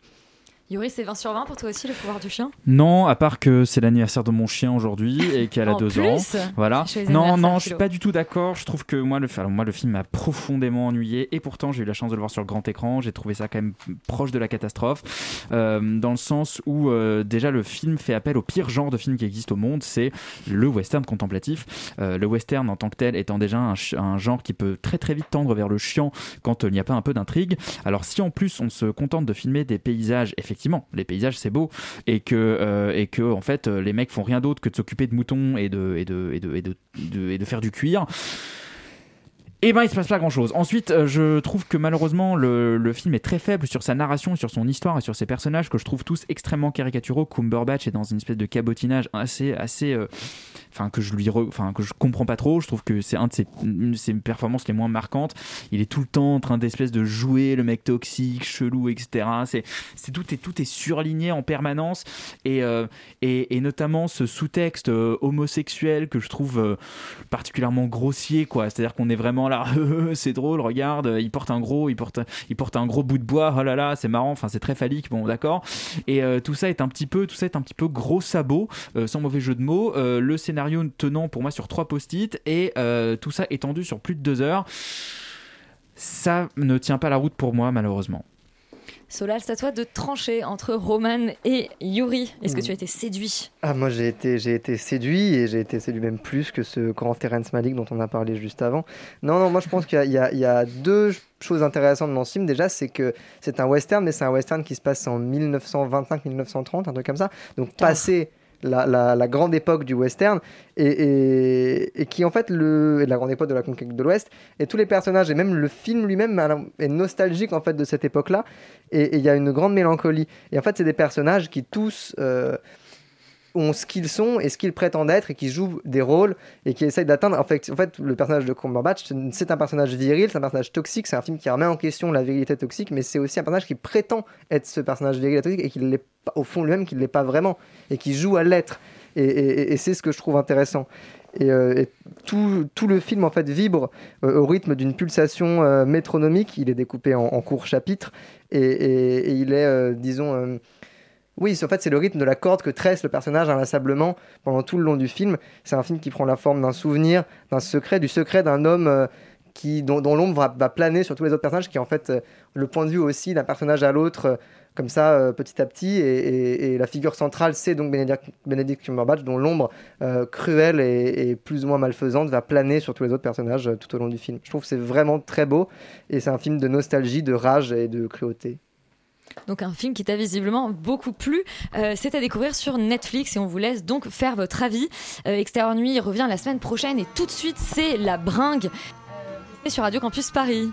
Yuri, c'est 20 sur 20 pour toi aussi, le pouvoir du chien? Non, à part que c'est l'anniversaire de mon chien aujourd'hui et qu'elle a En deux plus ans. Voilà. Non, non, je suis pas du tout d'accord. Je trouve que moi le, alors, moi, le film m'a profondément ennuyé et pourtant j'ai eu la chance de le voir sur le grand écran. J'ai trouvé ça quand même proche de la catastrophe, euh, dans le sens où euh, déjà le film fait appel au pire genre de film qui existe au monde, c'est le western contemplatif. Euh, le western en tant que tel étant déjà un, un genre qui peut très très vite tendre vers le chiant quand il n'y a pas un peu d'intrigue. Alors si en plus on se contente de filmer des paysages, effectivement, les paysages c'est beau et que euh, et que en fait euh, les mecs font rien d'autre que de s'occuper de moutons et de et de et de et de, de- faire du cuir. Et ben il se passe pas grand chose. Ensuite, euh, je trouve que malheureusement le, le film est très faible sur sa narration, sur son histoire et sur ses personnages que je trouve tous extrêmement caricaturaux. Cumberbatch est dans une espèce de cabotinage assez assez que je lui que je comprends pas trop. Je trouve que c'est une de ses performances les moins marquantes. Il est tout le temps en train d'espèce de jouer le mec toxique chelou etc c'est tout est tout est surligné en permanence. Et euh, et, notamment ce sous-texte euh, homosexuel que je trouve euh, particulièrement grossier quoi. C'est à dire qu'on est vraiment là c'est drôle regarde il porte un gros il porte il porte un gros bout de bois oh là là c'est marrant enfin c'est très phallique bon d'accord. Et tout ça est un petit peu tout ça est un petit peu gros sabot sans mauvais jeu de mots. Le scénario tenant pour moi sur trois post-it et euh, tout ça étendu sur plus de deux heures ça ne tient pas la route pour moi malheureusement Solal, c'est à toi de trancher entre Roman et Yuri. Est-ce que Mm. tu as été séduit? Ah, moi j'ai été, j'ai été séduit et j'ai été séduit même plus que ce grand Terrence Malick dont on a parlé juste avant. Non, non, moi je pense qu'il y a- il y, a- il y a deux choses intéressantes dans ce film. Déjà, c'est que c'est un western, mais c'est un western qui se passe en 1925-1930, un truc comme ça. Donc passé la, grande époque du western et, qui en fait le la grande époque de la conquête de l'Ouest. Et tous les personnages et même le film lui-même est nostalgique en fait de cette époque-là. Et il y a une grande mélancolie. Et en fait c'est des personnages qui tous euh, ont ce qu'ils sont et ce qu'ils prétendent être et qui jouent des rôles et qui essayent d'atteindre. En fait, en fait, le personnage de Cumberbatch, c'est- un personnage viril, c'est un personnage toxique, c'est un film qui remet en question la virilité toxique, mais c'est aussi un personnage qui prétend être ce personnage viril et toxique et qui l'est au fond lui-même, qui ne l'est pas vraiment et qui joue à l'être. Et, c'est ce que je trouve intéressant. Et, euh, et tout, tout le film en fait vibre euh, au rythme d'une pulsation euh, métronomique. Il est découpé en, courts chapitres et, il est, disons, oui, en fait, c'est le rythme de la corde que tresse le personnage inlassablement pendant tout le long du film. C'est un film qui prend la forme d'un souvenir, d'un secret, du secret d'un homme euh, qui, dont, l'ombre va, planer sur tous les autres personnages, qui est en fait euh, le point de vue aussi d'un personnage à l'autre, euh, comme ça, petit à petit. Et, la figure centrale, c'est donc Benedict, Cumberbatch, dont l'ombre cruelle et, et plus ou moins malfaisante va planer sur tous les autres personnages tout au long du film. Je trouve que c'est vraiment très beau, et c'est un film de nostalgie, de rage et de cruauté. Donc un film qui t'a visiblement beaucoup plu. Euh, c'est à découvrir sur Netflix et on vous laisse donc faire votre avis. Euh, Extérieur Nuit revient la semaine prochaine et tout de suite c'est La Bringue. C'est sur Radio Campus Paris.